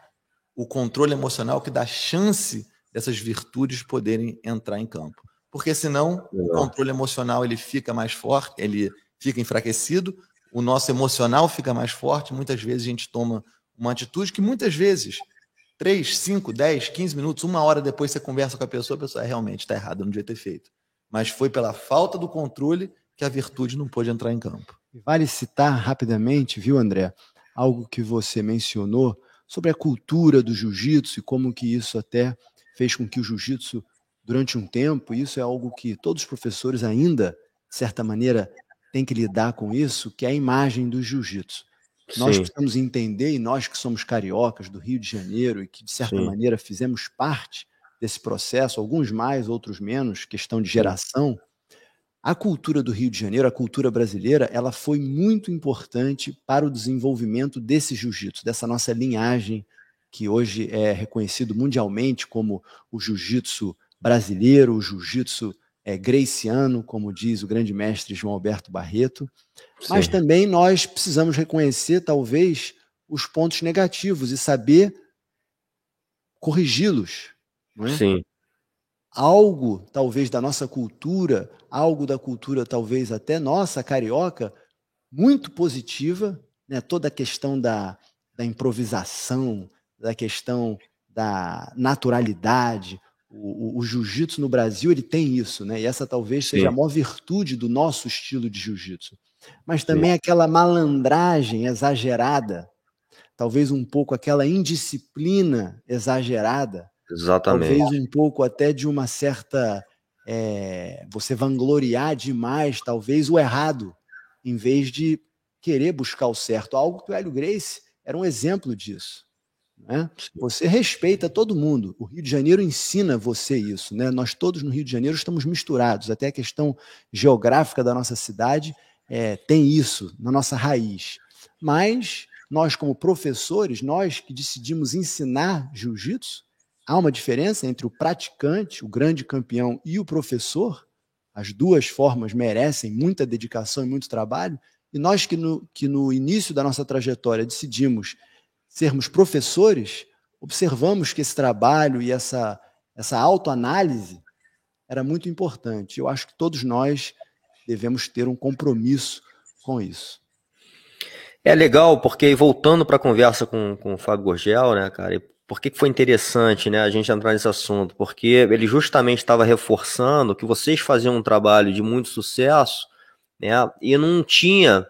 o controle emocional que dá chance dessas virtudes poderem entrar em campo. Porque senão o controle emocional ele fica mais forte, ele fica enfraquecido, o nosso emocional fica mais forte, muitas vezes a gente toma uma atitude que muitas vezes 3, 5, 10, 15 minutos, uma hora depois você conversa com a pessoa, a pessoa é, realmente está errada, não devia ter feito. Mas foi pela falta do controle que a virtude não pôde entrar em campo. Vale citar rapidamente, viu, André, algo que você mencionou sobre a cultura do jiu-jitsu e como que isso até fez com que o jiu-jitsu, durante um tempo, isso é algo que todos os professores ainda, de certa maneira, tem que lidar com isso, que é a imagem do jiu-jitsu. Nós precisamos entender, e nós que somos cariocas do Rio de Janeiro e que, de certa Sim. maneira, fizemos parte desse processo, alguns mais, outros menos, questão de geração, a cultura do Rio de Janeiro, a cultura brasileira, ela foi muito importante para o desenvolvimento desse jiu-jitsu, dessa nossa linhagem, que hoje é reconhecido mundialmente como o jiu-jitsu brasileiro, o jiu-jitsu é, Graciano, como diz o grande mestre João Alberto Barreto, Sim. mas também nós precisamos reconhecer, talvez, os pontos negativos e saber corrigi-los. É? Sim. Algo, talvez, da nossa cultura, algo da cultura, talvez até nossa, carioca, muito positiva, né? toda a questão da, da improvisação, da questão da naturalidade, o, o, o jiu-jitsu no Brasil ele tem isso, né? E essa talvez Sim. seja a maior virtude do nosso estilo de jiu-jitsu. Mas também Sim. aquela malandragem exagerada, talvez um pouco aquela indisciplina exagerada. Exatamente. Talvez um pouco até de uma certa. É, você vangloriar demais, talvez, o errado, em vez de querer buscar o certo. Algo que o Hélio Grace era um exemplo disso. Né? Você respeita todo mundo. O Rio de Janeiro ensina você isso. Né? Nós todos no Rio de Janeiro estamos misturados. Até a questão geográfica da nossa cidade é, tem isso na nossa raiz. Mas nós, como professores, nós que decidimos ensinar jiu-jitsu, há uma diferença entre o praticante, o grande campeão, e o professor. As duas formas merecem muita dedicação e muito trabalho. E nós que no, que no início da nossa trajetória decidimos sermos professores, observamos que esse trabalho e essa, essa autoanálise era muito importante. Eu acho que todos nós devemos ter um compromisso com isso. É legal, porque voltando para a conversa com, com o Fábio Gorgel, né, cara, por que foi interessante né, a gente entrar nesse assunto? Porque ele justamente estava reforçando que vocês faziam um trabalho de muito sucesso né, e não tinha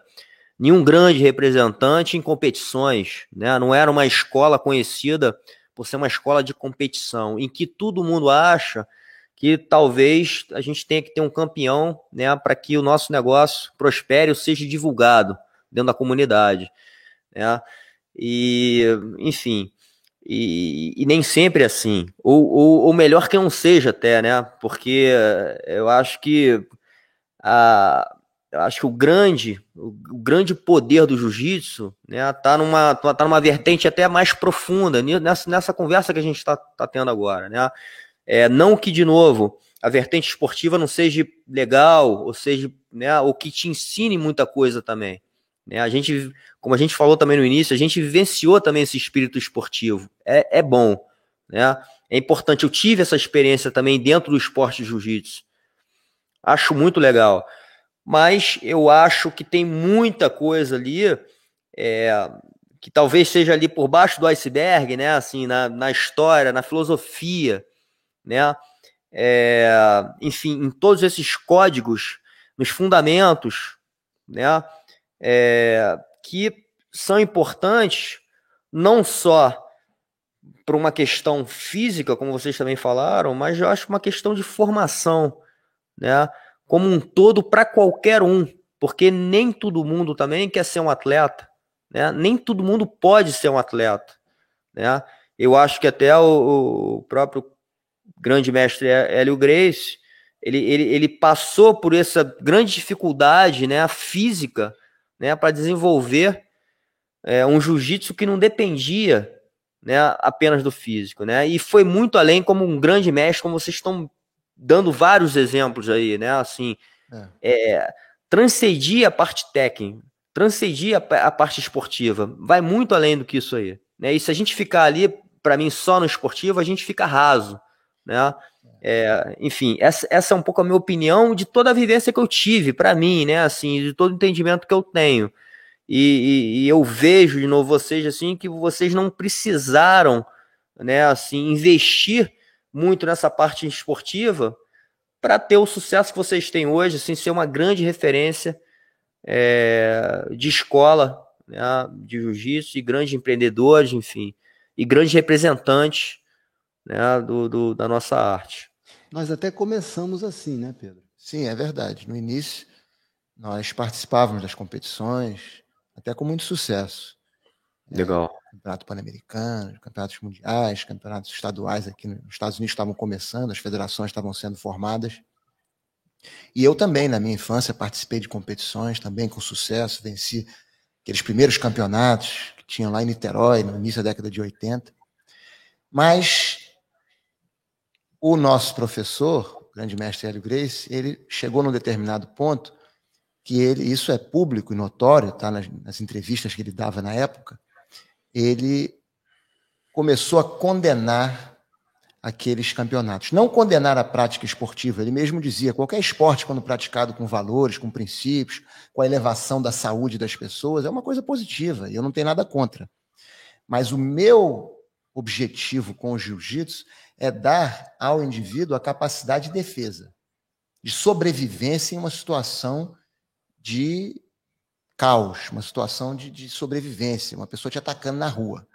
nenhum grande representante em competições. Né, não era uma escola conhecida por ser uma escola de competição, em que todo mundo acha que talvez a gente tenha que ter um campeão né, para que o nosso negócio prospere ou seja divulgado dentro da comunidade. Né? E, enfim, e, e, nem sempre é assim. Ou, ou, ou, melhor que não seja até, né? Porque eu acho que a, acho que o grande, o, o grande poder do jiu-jitsu né, tá, numa, tá numa vertente até mais profunda, nessa, nessa conversa que a gente está tá tendo agora. Né? É, não que, de novo, a vertente esportiva não seja legal, ou seja, né, ou que te ensine muita coisa também. Né? A gente, como a gente falou também no início, a gente vivenciou também esse espírito esportivo. É, é bom, né? É importante. Eu tive essa experiência também dentro do esporte jiu-jitsu. Acho muito legal. Mas eu acho que tem muita coisa ali é, que talvez seja ali por baixo do iceberg, né? Assim, na, na história, na filosofia, né? É, enfim, em todos esses códigos, nos fundamentos, né? é, que são importantes não só para uma questão física, como vocês também falaram, mas eu acho uma questão de formação, né? Como um todo para qualquer um, porque nem todo mundo também quer ser um atleta, né? Nem todo mundo pode ser um atleta, né? Eu acho que até o, o próprio grande mestre Hélio Grace, ele, ele, ele passou por essa grande dificuldade, né, física, né, para desenvolver é, um jiu-jitsu que não dependia né, apenas do físico, né? E foi muito além como um grande mestre, como vocês estão dando vários exemplos aí, né? Assim, é. É, a parte técnica, transcedia a, a, parte esportiva, vai muito além do que isso aí, né? E se a gente ficar ali, para mim, só no esportivo, a gente fica raso, né? É, enfim, essa, essa é um pouco a minha opinião de toda a vivência que eu tive, para mim, né? Assim, de todo o entendimento que eu tenho. E, e, e, eu vejo de novo vocês assim que vocês não precisaram, né? Assim, investir muito nessa parte esportiva para ter o sucesso que vocês têm hoje, assim, ser uma grande referência é, de escola, né, de jiu-jitsu, e grandes empreendedores, enfim, e grandes representantes né, do, do, da nossa arte. Nós até começamos assim, né, Pedro? Sim, é verdade. No início, nós participávamos das competições, até com muito sucesso. Legal. É, campeonato Pan-Americano, campeonatos mundiais, campeonatos estaduais aqui nos Estados Unidos estavam começando, as federações estavam sendo formadas. E eu também, na minha infância, participei de competições, também com sucesso, venci aqueles primeiros campeonatos que tinham lá em Niterói, no início da década de 80. Mas o nosso professor, o grande mestre Hélio Grace, ele chegou num determinado ponto que ele, isso é público e notório, tá nas, nas entrevistas que ele dava na época, ele começou a condenar aqueles campeonatos. Não condenar a prática esportiva, ele mesmo dizia, qualquer esporte quando praticado com valores, com princípios, com a elevação da saúde das pessoas, é uma coisa positiva, e eu não tenho nada contra. Mas o meu objetivo com o jiu-jitsu é dar ao indivíduo a capacidade de defesa, de sobrevivência em uma situação de caos, uma situação de, de sobrevivência, uma pessoa te atacando na rua.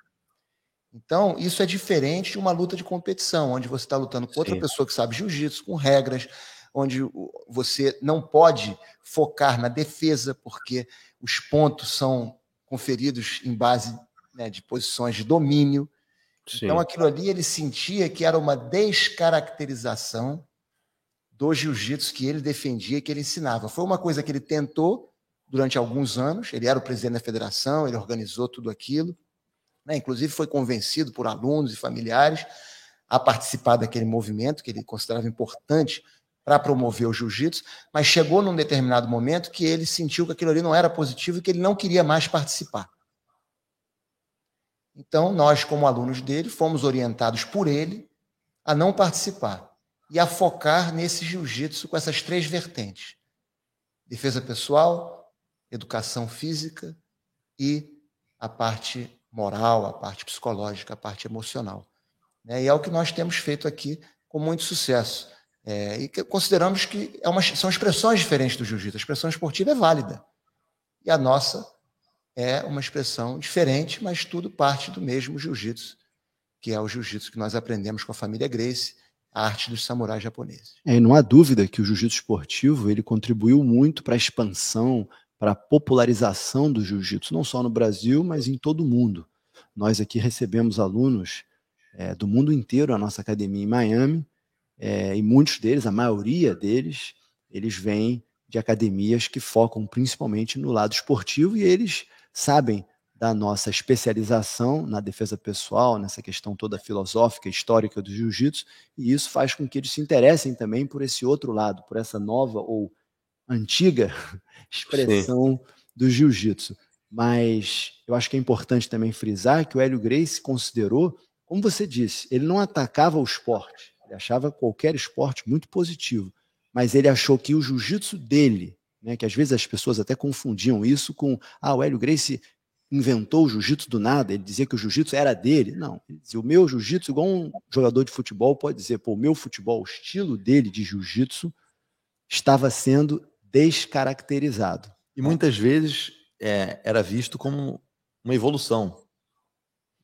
Então, isso é diferente de uma luta de competição, onde você está lutando com outra Sim. pessoa que sabe jiu-jitsu, com regras, onde você não pode focar na defesa, porque os pontos são conferidos em base né, de posições de domínio. Sim. Então, aquilo ali ele sentia que era uma descaracterização do jiu-jitsu que ele defendia, que ele ensinava. Foi uma coisa que ele tentou durante alguns anos. Ele era o presidente da federação, ele organizou tudo aquilo. Né? Inclusive, foi convencido por alunos e familiares a participar daquele movimento que ele considerava importante para promover o jiu-jitsu, mas chegou num determinado momento que ele sentiu que aquilo ali não era positivo e que ele não queria mais participar. Então, nós, como alunos dele, fomos orientados por ele a não participar e a focar nesse jiu-jitsu com essas três vertentes: defesa pessoal, educação física e a parte moral, a parte psicológica, a parte emocional. Né? E é o que nós temos feito aqui com muito sucesso. É, e que consideramos que é uma, são expressões diferentes do jiu-jitsu. A expressão esportiva é válida. E a nossa é uma expressão diferente, mas tudo parte do mesmo jiu-jitsu, que é o jiu-jitsu que nós aprendemos com a família Grace, a arte dos samurais japoneses. É, não há dúvida que o jiu-jitsu esportivo ele contribuiu muito para a expansão, para a popularização do jiu-jitsu, não só no Brasil, mas em todo o mundo. Nós aqui recebemos alunos é, do mundo inteiro, a nossa academia em Miami, é, e muitos deles, a maioria deles, eles vêm de academias que focam principalmente no lado esportivo e eles sabem da nossa especialização na defesa pessoal, nessa questão toda filosófica, histórica do jiu-jitsu, e isso faz com que eles se interessem também por esse outro lado, por essa nova ou antiga (laughs) expressão Sim. do jiu-jitsu. Mas eu acho que é importante também frisar que o Hélio Grace considerou, como você disse, ele não atacava o esporte, ele achava qualquer esporte muito positivo, mas ele achou que o jiu-jitsu dele, né, que às vezes as pessoas até confundiam isso com, ah, o Hélio Gracie inventou o jiu-jitsu do nada, ele dizia que o jiu-jitsu era dele. Não, ele dizia, o meu jiu-jitsu, igual um jogador de futebol pode dizer, pô, o meu futebol, o estilo dele de jiu-jitsu estava sendo descaracterizado. E muitas vezes é, era visto como uma evolução.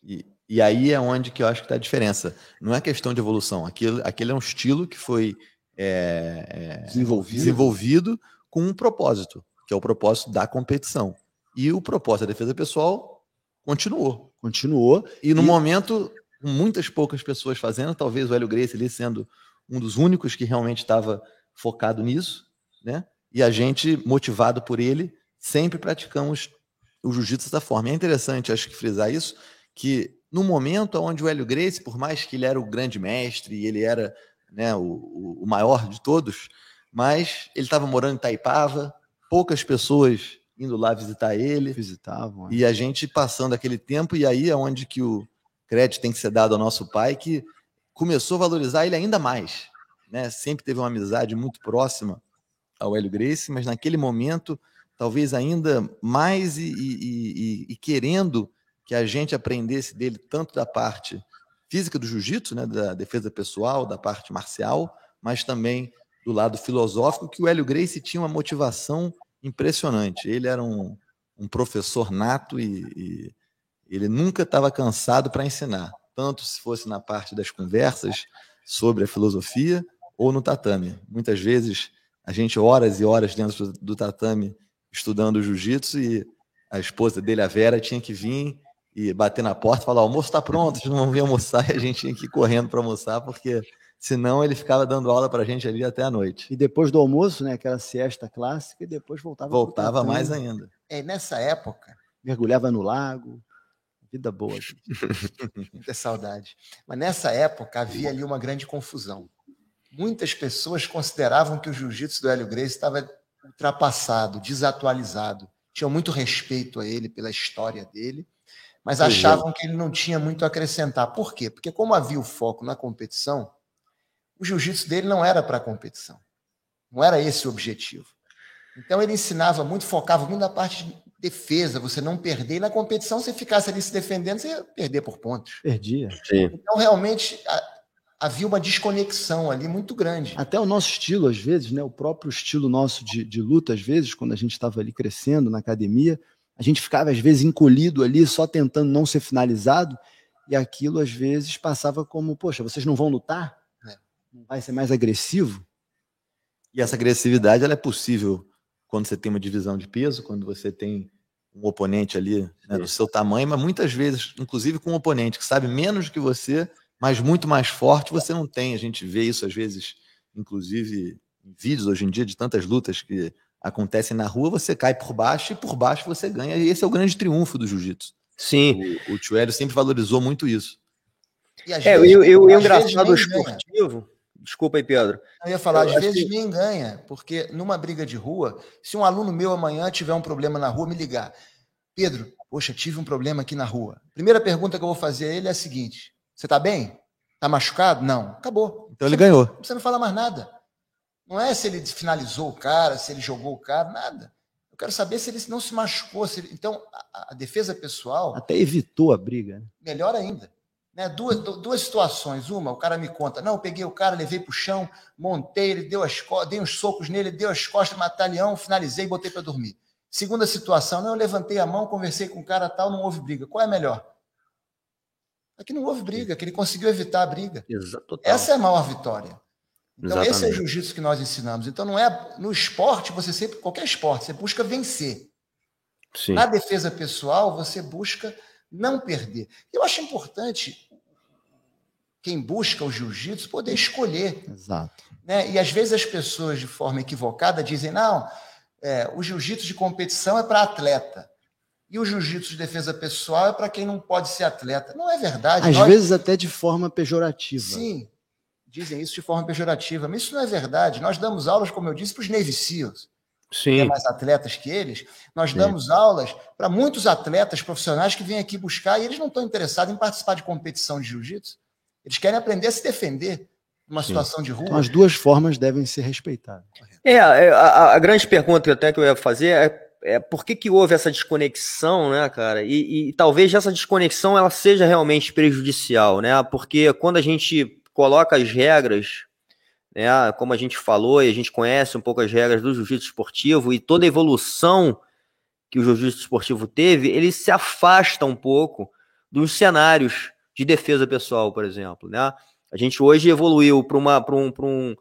E, e aí é onde que eu acho que está a diferença. Não é questão de evolução. Aquilo, aquele é um estilo que foi é, é, desenvolvido. desenvolvido com um propósito, que é o propósito da competição. E o propósito da defesa pessoal continuou. Continuou. E no e... momento, muitas poucas pessoas fazendo, talvez o Hélio Gracie ali sendo um dos únicos que realmente estava focado nisso, né? E a gente, motivado por ele, sempre praticamos o jiu-jitsu dessa forma. E é interessante, acho que frisar isso, que no momento onde o Hélio Gracie, por mais que ele era o grande mestre e ele era né, o, o maior de todos, mas ele estava morando em Taipava, poucas pessoas indo lá visitar ele. Visitavam. É. E a gente passando aquele tempo, e aí é onde que o crédito tem que ser dado ao nosso pai, que começou a valorizar ele ainda mais. Né? Sempre teve uma amizade muito próxima ao Hélio Gracie, mas naquele momento, talvez ainda mais e, e, e, e querendo que a gente aprendesse dele tanto da parte física do jiu-jitsu, né, da defesa pessoal, da parte marcial, mas também do lado filosófico, que o Hélio Gracie tinha uma motivação impressionante. Ele era um, um professor nato e ele nunca estava cansado para ensinar, tanto se fosse na parte das conversas sobre a filosofia ou no tatame. Muitas vezes a gente horas e horas dentro do tatame estudando jiu-jitsu e a esposa dele, a Vera, tinha que vir e bater na porta e falar: o almoço está pronto, vocês não vão vir almoçar, (laughs) e a gente tinha que ir correndo para almoçar, porque senão ele ficava dando aula para a gente ali até a noite. E depois do almoço, né, aquela siesta clássica, e depois voltava. Voltava mais ainda. É, nessa época. Mergulhava no lago. Vida boa. (laughs) Muita saudade. Mas nessa época havia ali uma grande confusão. Muitas pessoas consideravam que o jiu-jitsu do Hélio Gracie estava ultrapassado, desatualizado. Tinham muito respeito a ele pela história dele mas achavam que ele não tinha muito a acrescentar. Por quê? Porque como havia o foco na competição, o jiu-jitsu dele não era para a competição. Não era esse o objetivo. Então ele ensinava muito, focava muito na parte de defesa, você não perder. E na competição, se ficasse ali se defendendo, você ia perder por pontos. Perdia. Sim. Então realmente havia uma desconexão ali muito grande. Até o nosso estilo, às vezes, né? o próprio estilo nosso de, de luta, às vezes, quando a gente estava ali crescendo na academia, a gente ficava às vezes encolhido ali, só tentando não ser finalizado, e aquilo às vezes passava como, poxa, vocês não vão lutar? É. Não vai ser mais agressivo? E essa agressividade ela é possível quando você tem uma divisão de peso, quando você tem um oponente ali né, do seu tamanho, mas muitas vezes, inclusive com um oponente que sabe menos que você, mas muito mais forte, você não tem. A gente vê isso às vezes, inclusive em vídeos hoje em dia de tantas lutas que acontecem na rua, você cai por baixo e por baixo você ganha. E esse é o grande triunfo do jiu-jitsu. Sim. O, o Tio Hélio sempre valorizou muito isso. é, eu, eu, eu engraçado esportivo. Ganha. Desculpa aí, Pedro. Eu ia falar, eu às vezes que... nem ganha, porque numa briga de rua, se um aluno meu amanhã tiver um problema na rua, me ligar. Pedro, poxa, tive um problema aqui na rua. Primeira pergunta que eu vou fazer a ele é a seguinte: você está bem? Está machucado? Não. Acabou. Então ele ganhou. Não precisa me falar mais nada. Não é se ele finalizou o cara, se ele jogou o cara, nada. Eu quero saber se ele não se machucou. Se ele... Então, a, a, defesa pessoal. Até evitou a briga. Né? Melhor ainda. Né? Duas, duas situações. Uma, o cara me conta: não, eu peguei o cara, levei para o chão, montei, ele deu as dei uns socos nele, deu as costas, matalhão, finalizei e botei para dormir. Segunda situação, não, eu levantei a mão, conversei com o cara tal, não houve briga. Qual é melhor? É que não houve briga, que ele conseguiu evitar a briga. Exato, Essa é a maior vitória. Então, Exatamente. esse é o jiu-jitsu que nós ensinamos. Então, não é no esporte, você sempre, qualquer esporte, você busca vencer. Sim. Na defesa pessoal, você busca não perder. Eu acho importante quem busca o jiu-jitsu poder escolher. Exato. Né? E às vezes as pessoas, de forma equivocada, dizem: não, é, o jiu-jitsu de competição é para atleta. E o jiu-jitsu de defesa pessoal é para quem não pode ser atleta. Não é verdade. Às Nós... vezes até de forma pejorativa. Sim, dizem isso de forma pejorativa. Mas isso não é verdade. Nós damos aulas, como eu disse, para os Navy SEALs. Sim. Que é mais atletas que eles. Nós Sim. damos aulas para muitos atletas profissionais que vêm aqui buscar e eles não estão interessados em participar de competição de jiu-jitsu. Eles querem aprender a se defender numa situação de rua. Então, as duas formas devem ser respeitadas. É, é, a, a grande pergunta até que eu ia fazer é é, por que, que houve essa desconexão, né, cara? E, e, talvez essa desconexão ela seja realmente prejudicial, né? Porque quando a gente coloca as regras, né, como a gente falou, e a gente conhece um pouco as regras do jiu-jitsu esportivo e toda a evolução que o jiu-jitsu esportivo teve, ele se afasta um pouco dos cenários de defesa pessoal, por exemplo, né? A gente hoje evoluiu para uma, um, um,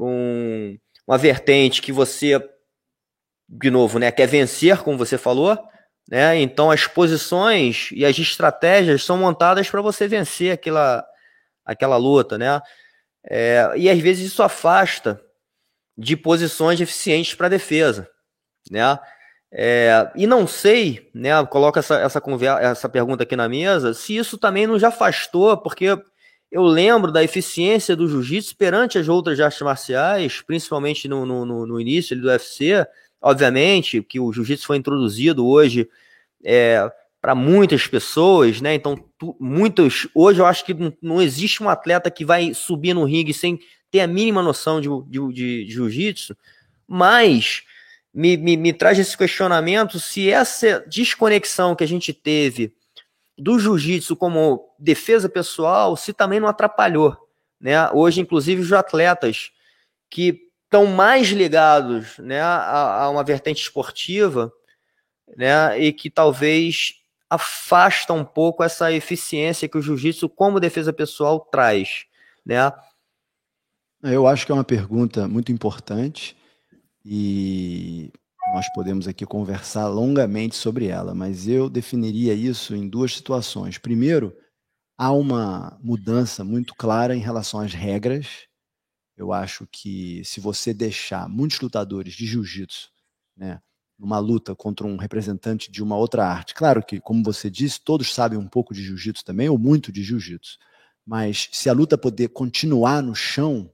um, uma vertente que você, de novo, né, quer vencer, como você falou, né? Então as posições e as estratégias são montadas para você vencer aquela, aquela luta, né? É, e às vezes isso afasta de posições eficientes para defesa, né? É, e não sei, né? Coloca essa, essa, conversa, essa pergunta aqui na mesa, se isso também não já afastou, porque eu lembro da eficiência do jiu-jitsu perante as outras artes marciais, principalmente no, no, no início do UFC. Obviamente que o jiu-jitsu foi introduzido hoje é, para muitas pessoas, né? Então, tu, muitos. Hoje eu acho que não, existe um atleta que vai subir no ringue sem ter a mínima noção de, de, de, de jiu-jitsu, mas me, me, me traz esse questionamento se essa desconexão que a gente teve do jiu-jitsu como defesa pessoal, se também não atrapalhou. Né? Hoje, inclusive, os atletas que estão mais ligados né, a, a, uma vertente esportiva né, e que talvez afasta um pouco essa eficiência que o jiu-jitsu como defesa pessoal traz. Né? Eu acho que é uma pergunta muito importante e nós podemos aqui conversar longamente sobre ela, mas eu definiria isso em duas situações. Primeiro, há uma mudança muito clara em relação às regras. Eu acho que se você deixar muitos lutadores de jiu-jitsu, né, numa luta contra um representante de uma outra arte, claro que, como você disse, todos sabem um pouco de jiu-jitsu também, ou muito de jiu-jitsu, mas se a luta poder continuar no chão,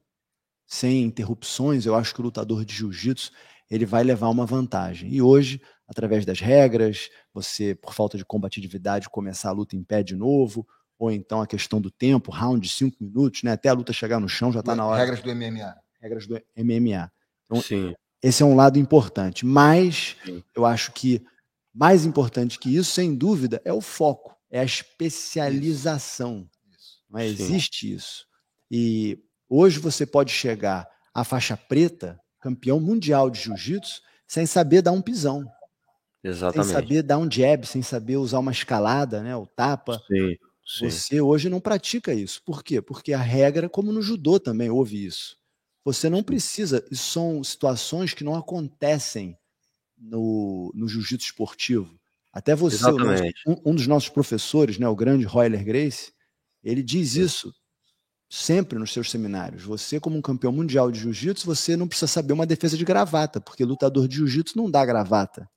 sem interrupções, eu acho que o lutador de jiu-jitsu ele vai levar uma vantagem. E hoje, através das regras, você, por falta de combatividade, começar a luta em pé de novo, ou então a questão do tempo, round de cinco minutos, né? até a luta chegar no chão já está na hora. Regras do MMA. Regras do MMA. Então, Sim. esse é um lado importante. Mas Sim. eu acho que mais importante que isso, sem dúvida, é o foco, é a especialização. Isso. Não é? Existe isso. E hoje você pode chegar à faixa preta campeão mundial de jiu-jitsu, sem saber dar um pisão. Exatamente. Sem saber dar um jab, sem saber usar uma escalada, né, o tapa. Sim, sim. Você hoje não pratica isso. Por quê? Porque a regra, como no judô também houve isso. Você não precisa, são situações que não acontecem no, no jiu-jitsu esportivo. Até você, um, um, dos nossos professores, né, o grande Royler Grace, ele diz isso sempre nos seus seminários. Você, como um campeão mundial de jiu-jitsu, você não precisa saber uma defesa de gravata, porque lutador de jiu-jitsu não dá gravata.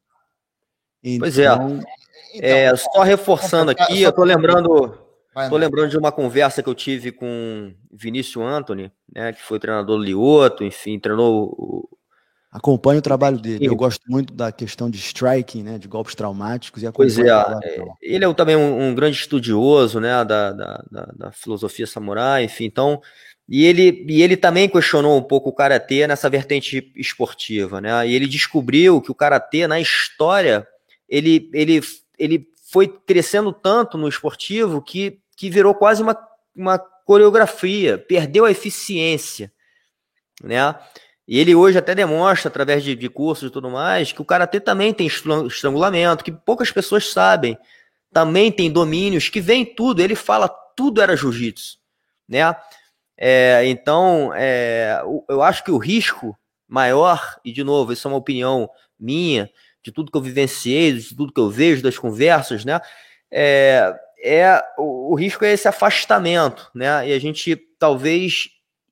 Então, pois é. Então, é só reforçando aqui, eu tô lembrando, Estou lembrando de uma conversa que eu tive com Vinícius Anthony, né, que foi treinador do Lioto, enfim, treinou o... Acompanho o trabalho dele. Eu gosto muito da questão de striking, né, de golpes traumáticos. E pois é, é ele é também um, um, grande estudioso né, da, da, da, da, filosofia samurai, enfim, então. E ele, e ele também questionou um pouco o karatê nessa vertente esportiva, né? E ele descobriu que o karatê na história ele, ele, ele foi crescendo tanto no esportivo que que virou quase uma, uma coreografia, perdeu a eficiência, né? E ele hoje até demonstra, através de, de cursos e tudo mais, que o karatê também tem estrangulamento, que poucas pessoas sabem. Também tem domínios que vem tudo. Ele fala tudo era jiu-jitsu, né? É, então, é, eu acho que o risco maior, e de novo, isso é uma opinião minha, de tudo que eu vivenciei, de tudo que eu vejo, das conversas, né? É, é o, o risco é esse afastamento, né? E a gente talvez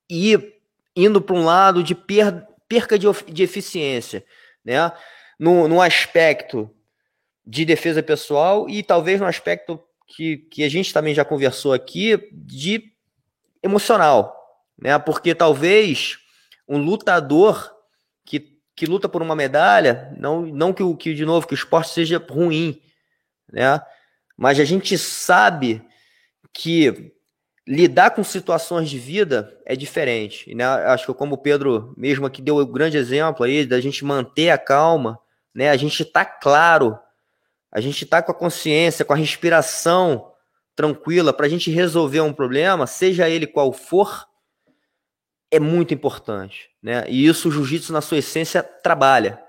ir indo para um lado de per, perca de, de eficiência, né? No, no aspecto de defesa pessoal e talvez no aspecto que, que a gente também já conversou aqui de emocional, né? Porque talvez um lutador que, que luta por uma medalha, não, não que o que de novo que o esporte seja ruim, né? Mas a gente sabe que lidar com situações de vida é diferente. Né? Acho que como o Pedro mesmo aqui deu o um grande exemplo aí da gente manter a calma, né? A gente tá claro, a gente tá com a consciência, com a respiração tranquila para a gente resolver um problema, seja ele qual for, é muito importante, né? E isso o jiu-jitsu na sua essência trabalha.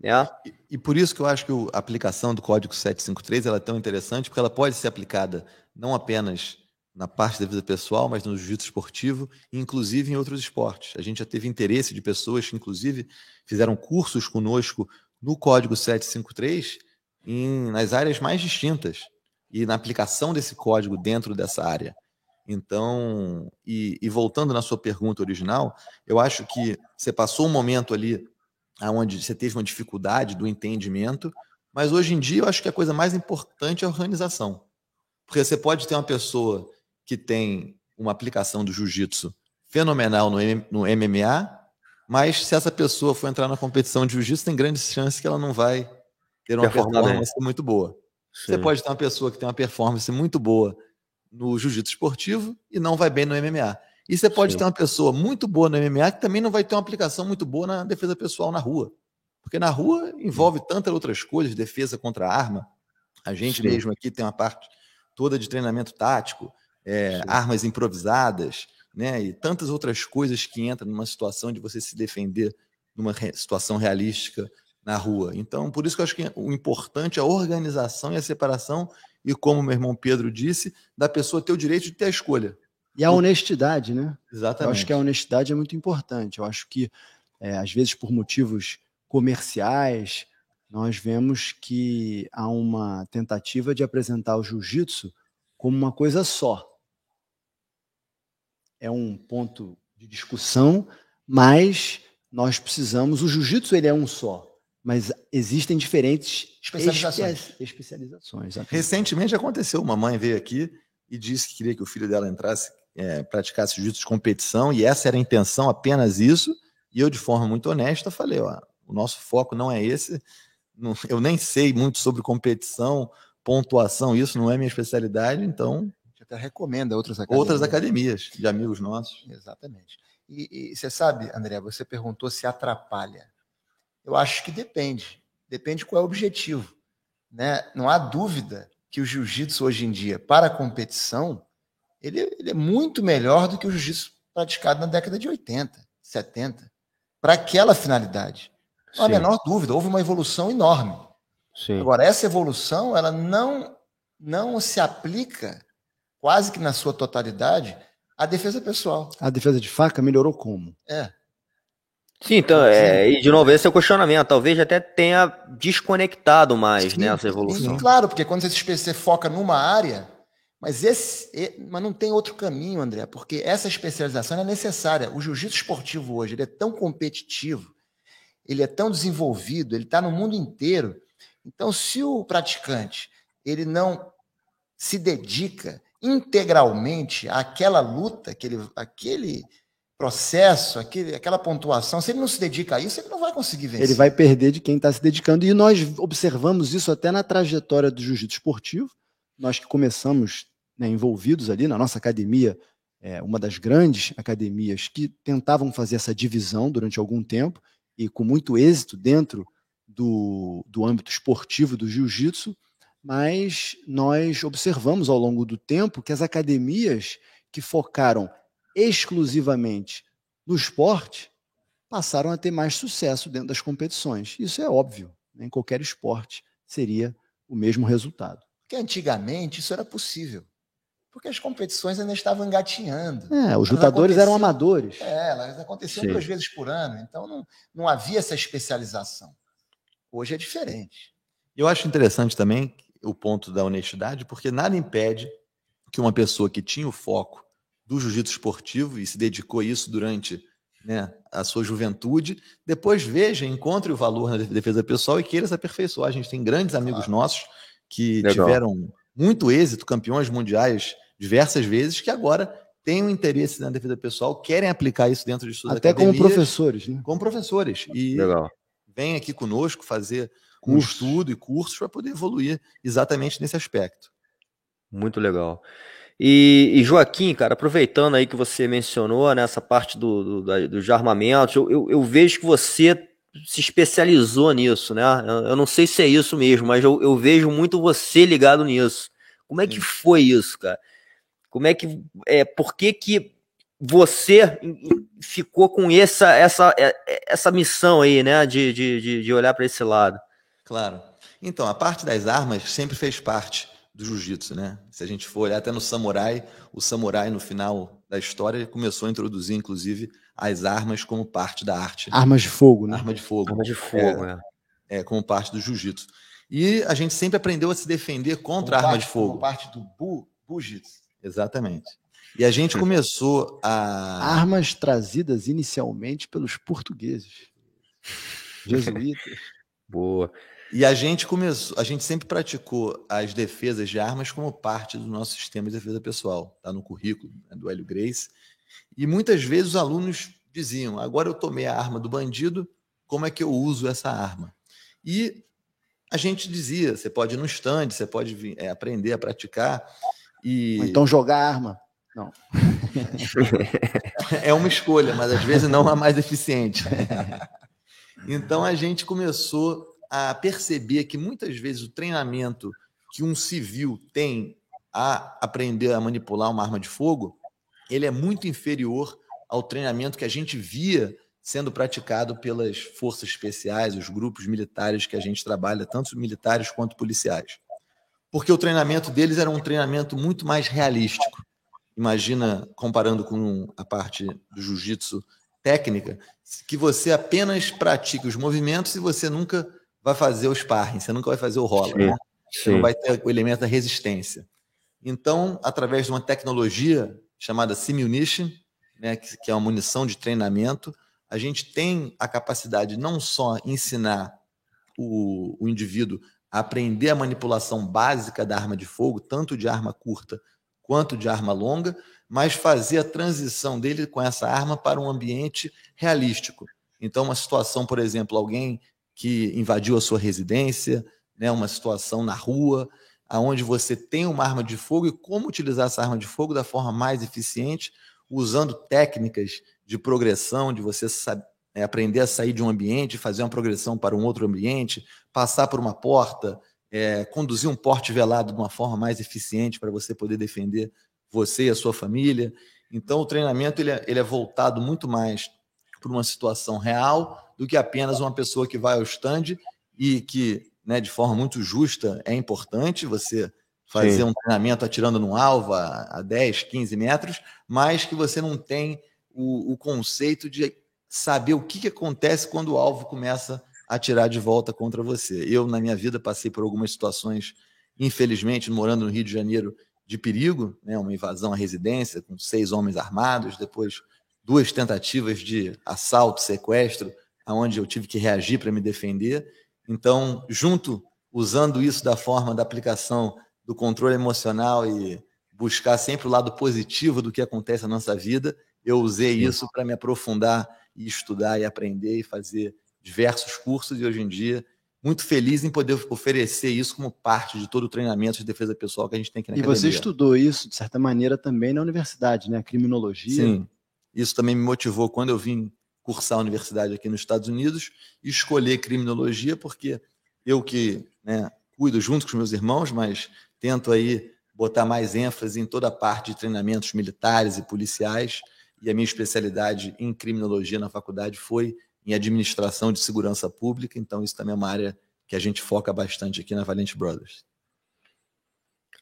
Né? E, e, por isso que eu acho que a aplicação do Código 753 ela é tão interessante, porque ela pode ser aplicada não apenas na parte da vida pessoal, mas no jiu-jitsu esportivo, e inclusive em outros esportes. A gente já teve interesse de pessoas que, inclusive, fizeram cursos conosco no Código 753 em, nas áreas mais distintas e na aplicação desse código dentro dessa área. Então, e, e voltando na sua pergunta original, eu acho que você passou um momento ali onde você teve uma dificuldade do entendimento, mas hoje em dia eu acho que a coisa mais importante é a organização. Porque você pode ter uma pessoa que tem uma aplicação do jiu-jitsu fenomenal no, no MMA, mas se essa pessoa for entrar na competição de jiu-jitsu, tem grandes chances que ela não vai ter uma performance muito boa. Sim. Você pode ter uma pessoa que tem uma performance muito boa no jiu-jitsu esportivo e não vai bem no MMA. E você pode Sim. ter uma pessoa muito boa no MMA que também não vai ter uma aplicação muito boa na defesa pessoal na rua. Porque na rua envolve tantas outras coisas, defesa contra arma. A gente Sim. mesmo aqui tem uma parte toda de treinamento tático, é, armas improvisadas, né? E tantas outras coisas que entram numa situação de você se defender numa situação realística na rua. Então, por isso que eu acho que o importante é a organização e a separação, e como meu irmão Pedro disse, da pessoa ter o direito de ter a escolha. E a honestidade, né? Exatamente. Eu acho que a honestidade é muito importante. Eu acho que, é, às vezes, por motivos comerciais, nós vemos que há uma tentativa de apresentar o jiu-jitsu como uma coisa só. É um ponto de discussão, mas nós precisamos. O jiu-jitsu ele é um só, mas existem diferentes especializações. especializações Recentemente aconteceu, uma mãe veio aqui e disse que queria que o filho dela entrasse é, praticasse jiu-jitsu de competição, e essa era a intenção, apenas isso. E eu, de forma muito honesta, falei: ó, o nosso foco não é esse. Não, (laughs) eu nem sei muito sobre competição, pontuação, isso não é minha especialidade, então. A gente até recomenda outras academias. Outras academias de amigos nossos. Exatamente. E, e você sabe, André, você perguntou se atrapalha. Eu acho que depende. Depende qual é o objetivo. Né? Não há dúvida que o jiu-jitsu hoje em dia, para a competição, ele, ele é muito melhor do que o jiu-jitsu praticado na década de 80, 70, para aquela finalidade. Não há a menor dúvida, houve uma evolução enorme. Sim. Agora, essa evolução, ela não, não se aplica quase que na sua totalidade à defesa pessoal. A defesa de faca melhorou como? É. Sim, então, é, e de novo, esse é o questionamento. Talvez até tenha desconectado mais sim, né, essa evolução. Sim, claro, porque quando você, você foca numa área, mas, esse, mas não tem outro caminho, André, porque essa especialização é necessária. O jiu-jitsu esportivo hoje ele é tão competitivo, ele é tão desenvolvido, ele está no mundo inteiro. Então, se o praticante ele não se dedica, integralmente àquela luta, aquele, aquele processo, aquele, aquela pontuação, se ele não se dedica a isso, ele não vai conseguir vencer. Ele vai perder de quem está se dedicando. E nós observamos isso até na trajetória do jiu-jitsu esportivo. Nós que começamos né, envolvidos ali na nossa academia, é, uma das grandes academias que tentavam fazer essa divisão durante algum tempo e com muito êxito dentro do, do âmbito esportivo do jiu-jitsu, mas nós observamos ao longo do tempo que as academias que focaram exclusivamente no esporte passaram a ter mais sucesso dentro das competições. Isso é óbvio, né? em qualquer esporte seria o mesmo resultado. Porque antigamente isso era possível. Porque as competições ainda estavam engatinhando. É, os lutadores eram amadores. É, elas aconteciam Sim. duas vezes por ano, então não, não havia essa especialização. Hoje é diferente. Eu acho interessante também o ponto da honestidade, porque nada impede que uma pessoa que tinha o foco do jiu-jitsu esportivo e se dedicou a isso durante né, a sua juventude, depois veja, encontre o valor na defesa pessoal e queira se aperfeiçoar. A gente tem grandes amigos nossos que Legal. tiveram muito êxito, campeões mundiais diversas vezes, que agora têm um interesse na defesa pessoal, querem aplicar isso dentro de suas Até como professores, né? Como professores. E Legal. vem aqui conosco fazer um estudo e cursos para poder evoluir exatamente nesse aspecto. Muito legal. E, e, Joaquim, cara, aproveitando aí que você mencionou nessa né, parte do, do, do de armamento, eu, eu, eu, vejo que você se especializou nisso, né? Eu, eu não sei se é isso mesmo, mas eu, eu, vejo muito você ligado nisso. Como é que foi isso, cara? Como é que é? Por que que você ficou com essa essa é, essa missão aí, né? De, de, de olhar para esse lado? Claro. Então, a parte das armas sempre fez parte do jiu-jitsu, né? Se a gente for olhar até no samurai, o samurai no final da história começou a introduzir, inclusive, as armas como parte da arte. Armas de fogo, né? Arma de fogo. Arma de fogo, é. É, é como parte do jiu-jitsu. E a gente sempre aprendeu a se defender contra como a arma parte, de fogo. Como parte do bu, bujitsu. Exatamente. E a gente começou a. Armas trazidas inicialmente pelos portugueses. (laughs) Jesuítas. Boa. E a gente começou, a gente sempre praticou as defesas de armas como parte do nosso sistema de defesa pessoal, tá no currículo né, do Hélio Grace. E muitas vezes os alunos diziam: agora eu tomei a arma do bandido, como é que eu uso essa arma? E a gente dizia: você pode ir no stand, você pode vir, é, aprender a praticar. E... Então jogar arma. Não. (laughs) é uma escolha, mas às vezes não a mais eficiente. (laughs) Então a gente começou a perceber que muitas vezes o treinamento que um civil tem a aprender a manipular uma arma de fogo, ele é muito inferior ao treinamento que a gente via sendo praticado pelas forças especiais, os grupos militares que a gente trabalha, tanto militares quanto policiais. Porque o treinamento deles era um treinamento muito mais realístico. Imagina, comparando com a parte do jiu-jitsu técnica, que você apenas pratica os movimentos e você nunca vai fazer o sparring, você nunca vai fazer o rola, sim, né? Você não vai ter o elemento da resistência. Então, através de uma tecnologia chamada Simunition, né, que, que é uma munição de treinamento, a gente tem a capacidade não só ensinar o, o indivíduo a aprender a manipulação básica da arma de fogo, tanto de arma curta quanto de arma longa, mas fazer a transição dele com essa arma para um ambiente realístico. Então, uma situação, por exemplo, alguém que invadiu a sua residência, né, uma situação na rua, aonde você tem uma arma de fogo e como utilizar essa arma de fogo da forma mais eficiente, usando técnicas de progressão, de você saber, é, aprender a sair de um ambiente, fazer uma progressão para um outro ambiente, passar por uma porta, é, conduzir um porte velado de uma forma mais eficiente para você poder defender você e a sua família. Então, o treinamento ele é, ele é voltado muito mais para uma situação real do que apenas uma pessoa que vai ao stand e que, né, de forma muito justa, é importante você fazer Sim. um treinamento atirando no alvo a, a 10, 15 metros, mas que você não tem o, o conceito de saber o que, que acontece quando o alvo começa a atirar de volta contra você. Eu, na minha vida, passei por algumas situações, infelizmente, morando no Rio de Janeiro, de perigo, né, uma invasão à residência com seis homens armados, depois duas tentativas de assalto, sequestro, aonde eu tive que reagir para me defender. Então, junto, usando isso da forma da aplicação do controle emocional e buscar sempre o lado positivo do que acontece na nossa vida. Eu usei Sim. isso para me aprofundar e estudar e aprender e fazer diversos cursos e hoje em dia muito feliz em poder oferecer isso como parte de todo o treinamento de defesa pessoal que a gente tem aqui na e academia. E você estudou isso, de certa maneira, também na universidade, né? Criminologia. Sim, isso também me motivou quando eu vim cursar a universidade aqui nos Estados Unidos e escolher criminologia, porque eu que né, cuido junto com os meus irmãos, mas tento aí botar mais ênfase em toda a parte de treinamentos militares e policiais, e a minha especialidade em criminologia na faculdade foi em administração de segurança pública, então isso também é uma área que a gente foca bastante aqui na Valente Brothers.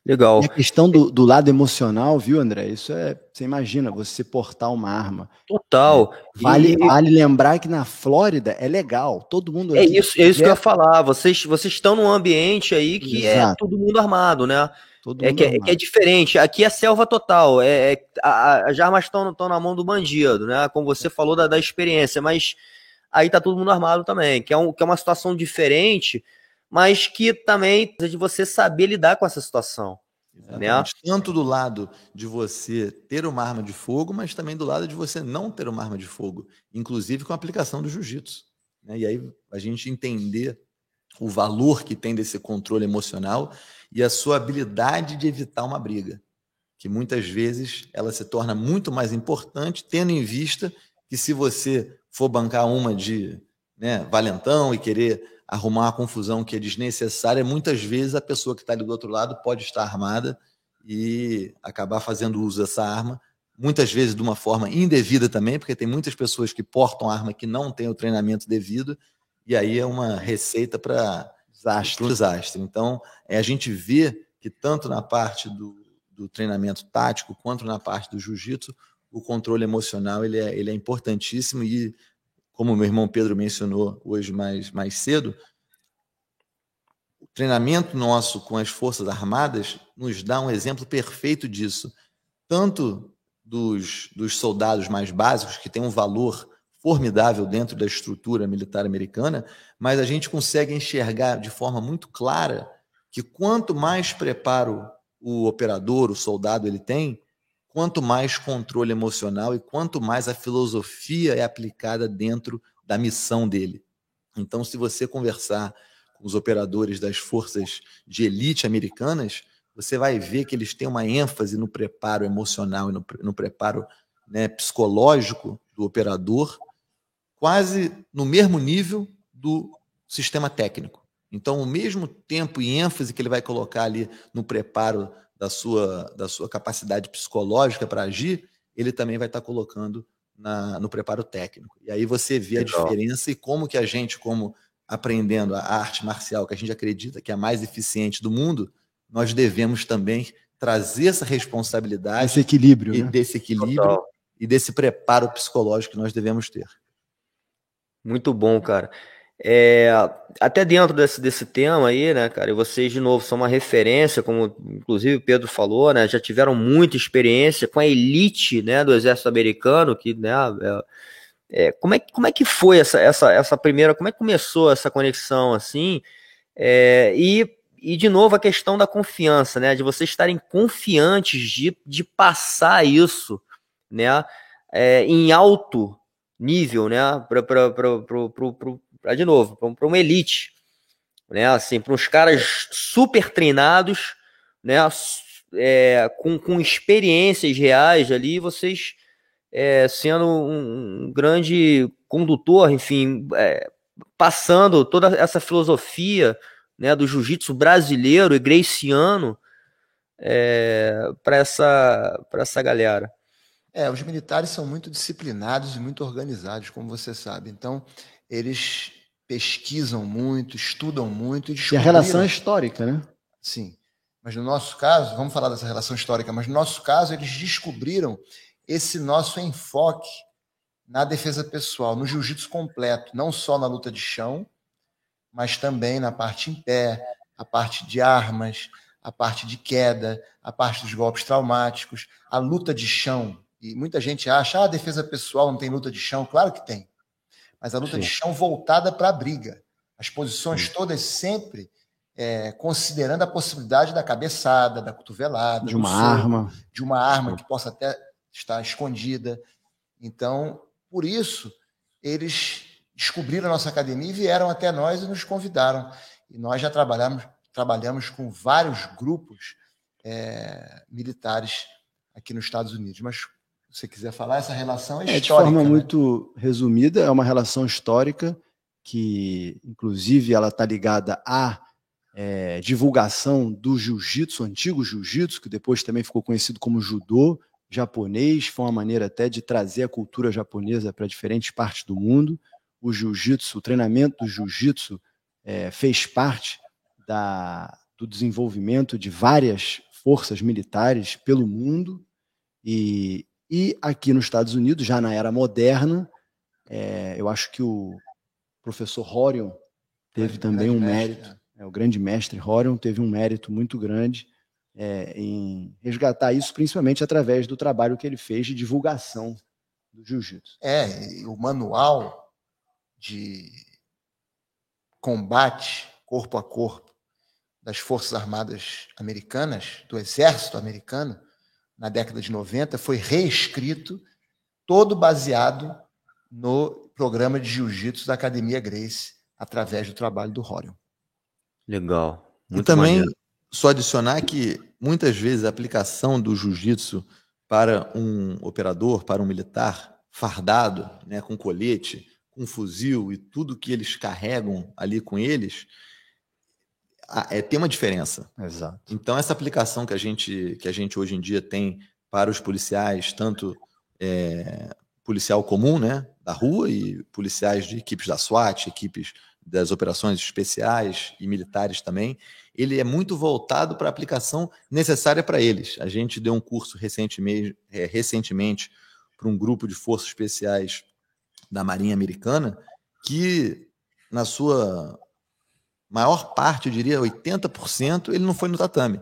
Legal. E a questão do, do, lado emocional, viu, André? Isso é, você imagina, você portar uma arma. Total. É, vale, e... vale lembrar que na Flórida é legal, todo mundo. É isso, é isso que eu ia falar. Vocês, vocês estão num ambiente aí que é Exato. é todo mundo armado, né? Todo é, que, é, que é diferente. Aqui é selva total. É, é a, as armas estão na mão do bandido, né? Como você falou da, da experiência, mas aí tá todo mundo armado também, que é, um, que é uma situação diferente, mas que também precisa de você saber lidar com essa situação. Né? Tanto do lado de você ter uma arma de fogo, mas também do lado de você não ter uma arma de fogo, inclusive com a aplicação do jiu-jitsu. Né? E aí a gente entender o valor que tem desse controle emocional e a sua habilidade de evitar uma briga, que muitas vezes ela se torna muito mais importante, tendo em vista que se você for bancar uma de né, valentão e querer arrumar uma confusão que é desnecessária, muitas vezes a pessoa que está ali do outro lado pode estar armada e acabar fazendo uso dessa arma, muitas vezes de uma forma indevida também, porque tem muitas pessoas que portam arma que não têm o treinamento devido, e aí é uma receita para desastre. desastre. Então, é, a gente vê que tanto na parte do, do treinamento tático quanto na parte do jiu-jitsu, o controle emocional ele é, ele é importantíssimo e, como meu irmão Pedro mencionou hoje mais, mais cedo, o treinamento nosso com as Forças Armadas nos dá um exemplo perfeito disso. Tanto dos, dos soldados mais básicos, que têm um valor formidável dentro da estrutura militar americana, mas a gente consegue enxergar de forma muito clara que quanto mais preparo o operador, o soldado ele tem, quanto mais controle emocional e quanto mais a filosofia é aplicada dentro da missão dele. Então, se você conversar com os operadores das forças de elite americanas, você vai ver que eles têm uma ênfase no preparo emocional e no, no preparo né, psicológico do operador, quase no mesmo nível do sistema técnico. Então, o mesmo tempo e ênfase que ele vai colocar ali no preparo da sua, da sua capacidade psicológica para agir, ele também vai estar tá colocando na, no preparo técnico. E aí você vê Legal. a diferença e como que a gente, como aprendendo a arte marcial, que a gente acredita que é a mais eficiente do mundo, nós devemos também trazer essa responsabilidade. Esse equilíbrio. E né? desse equilíbrio Total. e desse preparo psicológico que nós devemos ter. Muito bom, cara. É, até dentro desse, desse tema aí, né, cara, e vocês de novo são uma referência, como inclusive o Pedro falou, né, já tiveram muita experiência com a elite, né, do exército americano, que, né, é, é, como, é, como é que foi essa, essa, essa primeira, como é que começou essa conexão, assim, é, e, e de novo a questão da confiança, né, de vocês estarem confiantes de, de passar isso, né, é, em alto nível, né, para para de novo, para uma elite, né? Assim, para uns caras super treinados, né? É, com, com experiências reais ali, vocês é, sendo um, um, grande condutor, enfim, é, passando toda essa filosofia né, do jiu-jitsu brasileiro e é, para essa, essa galera. É, os militares são muito disciplinados e muito organizados, como você sabe. Então, eles pesquisam muito, estudam muito e E a relação é histórica, né? Sim. Mas no nosso caso, vamos falar dessa relação histórica, mas no nosso caso, eles descobriram esse nosso enfoque na defesa pessoal, no jiu-jitsu completo, não só na luta de chão, mas também na parte em pé, a parte de armas, a parte de queda, a parte dos golpes traumáticos, a luta de chão. E muita gente acha, ah, a defesa pessoal não tem luta de chão. Claro que tem mas a luta Sim. de chão voltada para a briga. As posições Sim. todas sempre é, considerando a possibilidade da cabeçada, da cotovelada, de uma arma, de uma arma que possa até estar escondida. Então, por isso, eles descobriram a nossa academia e vieram até nós e nos convidaram. E nós já trabalhamos, trabalhamos com vários grupos é, militares aqui nos Estados Unidos. Mas você quiser falar, essa relação é, é histórica. De forma né? muito resumida, é uma relação histórica que, inclusive, ela está ligada à é, divulgação do jiu-jitsu, antigo jiu-jitsu, que depois também ficou conhecido como judô japonês, foi uma maneira até de trazer a cultura japonesa para diferentes partes do mundo. O jiu-jitsu, o treinamento do jiu-jitsu é, fez parte da, do desenvolvimento de várias forças militares pelo mundo e, e aqui nos Estados Unidos, já na era moderna, é, eu acho que o professor Horion teve também um mérito, mestre, é. é, o grande mestre Horion teve um mérito muito grande é, em resgatar isso, principalmente através do trabalho que ele fez de divulgação do jiu-jitsu. É, o manual de combate corpo a corpo das Forças Armadas Americanas, do Exército Americano, na década de 90, foi reescrito, todo baseado no programa de jiu-jitsu da Academia Grace, através do trabalho do Horion. Legal. Muito e também, maneiro. só adicionar que muitas vezes a aplicação do jiu-jitsu para um operador, para um militar fardado, né, com colete, com fuzil e tudo que eles carregam ali com eles, é, tem uma diferença. Exato. Então, essa aplicação que a gente, que a gente hoje em dia tem para os policiais, tanto é, policial comum, né, da rua, e policiais de equipes da SWAT, equipes das operações especiais e militares também, ele é muito voltado para a aplicação necessária para eles. A gente deu um curso recentemente, é, recentemente para um grupo de forças especiais da Marinha Americana que, na sua maior parte, eu diria 80%, ele não foi no tatame.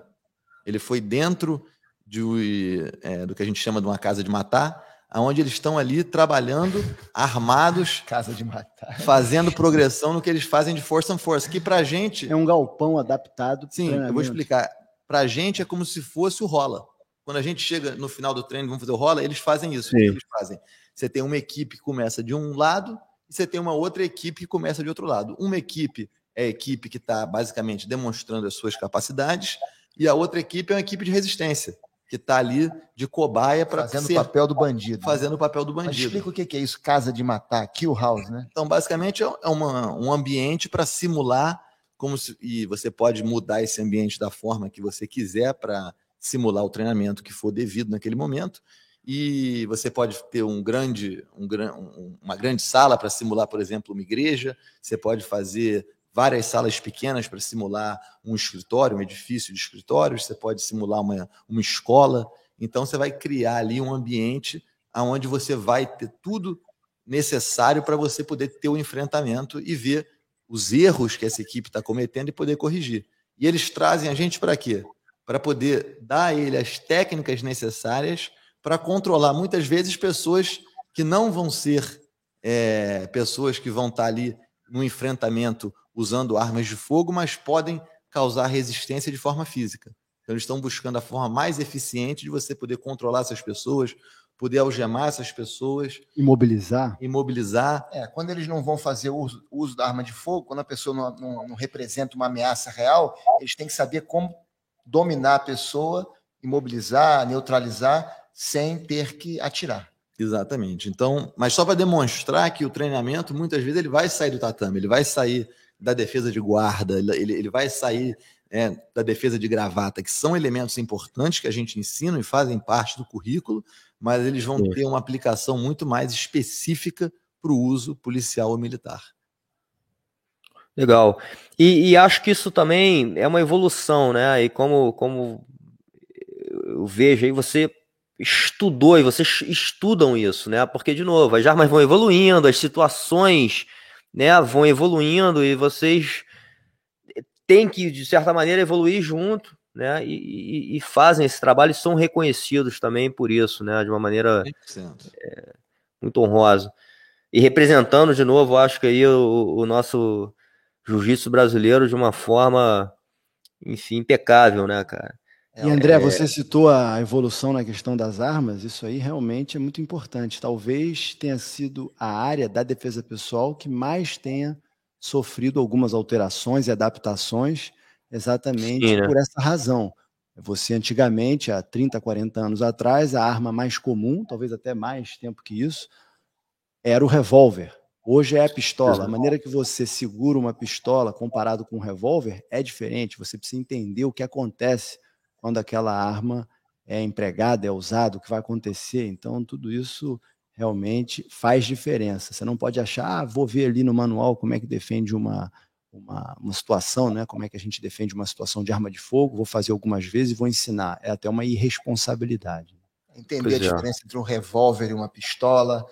Ele foi dentro de, é, do que a gente chama de uma casa de matar, aonde eles estão ali trabalhando, armados, (laughs) casa de matar, fazendo progressão no que eles fazem de força em força, que pra gente... É um galpão adaptado. Sim, eu vou explicar. Pra gente é como se fosse o rola. Quando a gente chega no final do treino, vamos fazer o rola, eles fazem isso. Eles fazem. Você tem uma equipe que começa de um lado e você tem uma outra equipe que começa de outro lado. Uma equipe é a equipe que está basicamente demonstrando as suas capacidades, e a outra equipe é uma equipe de resistência, que está ali de cobaia para fazendo o papel do bandido. Né? Fazendo o papel do bandido. Mas explica o que é isso, casa de matar, kill house, né? Então, basicamente, é, é uma, um ambiente para simular como se, e você pode mudar esse ambiente da forma que você quiser para simular o treinamento que for devido naquele momento. E você pode ter um grande, um, uma grande sala para simular, por exemplo, uma igreja. Você pode fazer várias salas pequenas para simular um escritório, um edifício de escritórios, você pode simular uma, uma escola. Então, você vai criar ali um ambiente onde você vai ter tudo necessário para você poder ter o um enfrentamento e ver os erros que essa equipe está cometendo e poder corrigir. E eles trazem a gente para quê? Para poder dar a ele as técnicas necessárias para controlar muitas vezes pessoas que não vão ser é, pessoas que vão estar tá ali no enfrentamento usando armas de fogo, mas podem causar resistência de forma física. Então, eles estão buscando a forma mais eficiente de você poder controlar essas pessoas, poder algemar essas pessoas. Imobilizar. Imobilizar. É, quando eles não vão fazer uso, uso da arma de fogo, quando a pessoa não, não, não, representa uma ameaça real, eles têm que saber como dominar a pessoa, imobilizar, neutralizar, sem ter que atirar. Exatamente. Então, mas só para demonstrar que o treinamento, muitas vezes, ele vai sair do tatame, ele vai sair da defesa de guarda, ele, ele vai sair é, da defesa de gravata, que são elementos importantes que a gente ensina e fazem parte do currículo, mas eles vão Sim. ter uma aplicação muito mais específica para o uso policial ou militar. Legal. E, e, acho que isso também é uma evolução, né? E como, como eu vejo aí, você estudou e vocês estudam isso, né? Porque, de novo, as armas vão evoluindo, as situações né, vão evoluindo e vocês têm que, de certa maneira, evoluir junto, né, e, e, e fazem esse trabalho e são reconhecidos também por isso, né, de uma maneira é, muito honrosa. E representando, de novo, acho que aí o, o nosso jiu-jitsu brasileiro de uma forma enfim, impecável, né, cara? E André, é... você citou a evolução na questão das armas, isso aí realmente é muito importante. Talvez tenha sido a área da defesa pessoal que mais tenha sofrido algumas alterações e adaptações exatamente Sim, né? por essa razão. Você antigamente, há 30, 40 anos atrás, a arma mais comum, talvez até mais tempo que isso, era o revólver. Hoje é a pistola. A maneira que você segura uma pistola comparado com um revólver é diferente. Você precisa entender o que acontece quando aquela arma é empregada, é usada, o que vai acontecer. Então, tudo isso realmente faz diferença. Você não pode achar, ah, vou ver ali no manual como é que defende uma, uma, uma situação, né? como é que a gente defende uma situação de arma de fogo, vou fazer algumas vezes e vou ensinar. É até uma irresponsabilidade. Entender pois a é. diferença entre um revólver e uma pistola,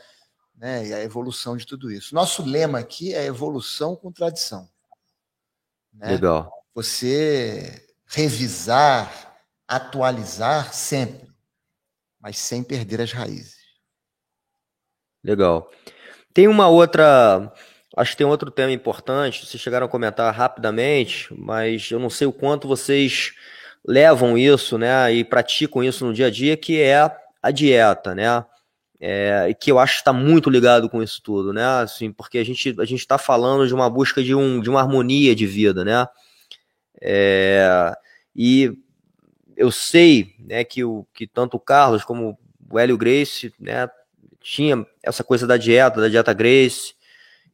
né? e a evolução de tudo isso. Nosso lema aqui é evolução com tradição. Né? Legal. Você revisar, atualizar sempre, mas sem perder as raízes. Legal. Tem uma outra Acho que tem outro tema importante, vocês chegaram a comentar rapidamente, mas eu não sei o quanto vocês levam isso, né, e praticam isso no dia a dia, que é a dieta, né, é, que eu acho que está muito ligado com isso tudo, né, assim, porque a gente a gente está falando de uma busca de, um, de uma harmonia de vida, né, é, e eu sei, né, que, o, que tanto o Carlos como o Hélio Grace, né, tinha essa coisa da dieta, da dieta Grace,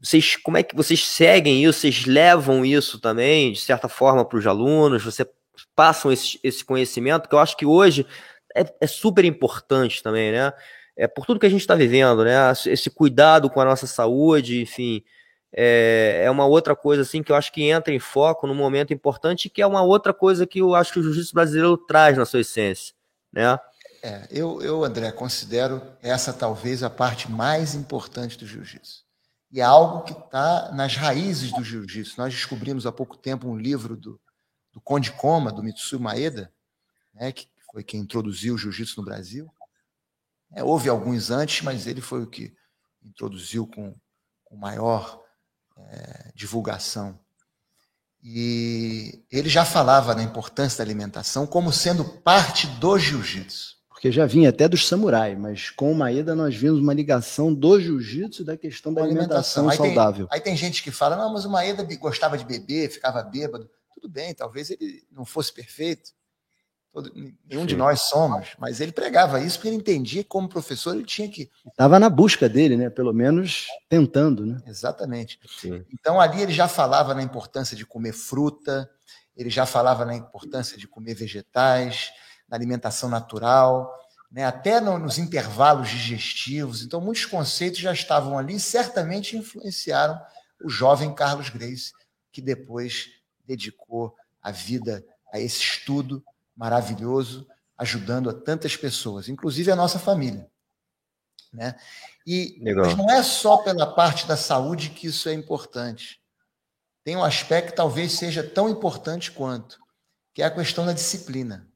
vocês, como é que vocês seguem isso? Vocês levam isso também, de certa forma, para os alunos? Você passam esse, esse conhecimento, que eu acho que hoje é, é super importante também, né? É por tudo que a gente está vivendo, né? Esse cuidado com a nossa saúde, enfim, é, é, uma outra coisa assim que eu acho que entra em foco num momento importante, que é uma outra coisa que eu acho que o jiu-jitsu brasileiro traz na sua essência, né? É, eu, eu, André, considero essa talvez a parte mais importante do jiu-jitsu. E é algo que está nas raízes do jiu-jitsu. Nós descobrimos há pouco tempo um livro do, do Conde Koma, do Mitsuyo Maeda, né, que foi quem introduziu o jiu-jitsu no Brasil. É, houve alguns antes, mas ele foi o que introduziu com, com maior é, divulgação. E ele já falava na importância da alimentação como sendo parte do jiu-jitsu porque já vinha até dos samurais, mas com o Maeda nós vimos uma ligação do jiu-jitsu e da questão da alimentação, alimentação. Aí saudável. Tem, aí tem gente que fala, não, mas o Maeda gostava de beber, ficava bêbado. Tudo bem, talvez ele não fosse perfeito. Todo, nenhum Sim. de nós somos, mas ele pregava isso porque ele entendia que, como professor, ele tinha que. Estava na busca dele, né? Pelo menos tentando, né? Exatamente. Sim. Então ali ele já falava na importância de comer fruta, ele já falava na importância de comer vegetais, na alimentação natural, né, até no, nos intervalos digestivos. Então, muitos conceitos já estavam ali e certamente influenciaram o jovem Carlos Grace, que depois dedicou a vida a esse estudo maravilhoso, ajudando a tantas pessoas, inclusive a nossa família. Né? E mas não é só pela parte da saúde que isso é importante. Tem um aspecto que talvez seja tão importante quanto, que é a questão da disciplina.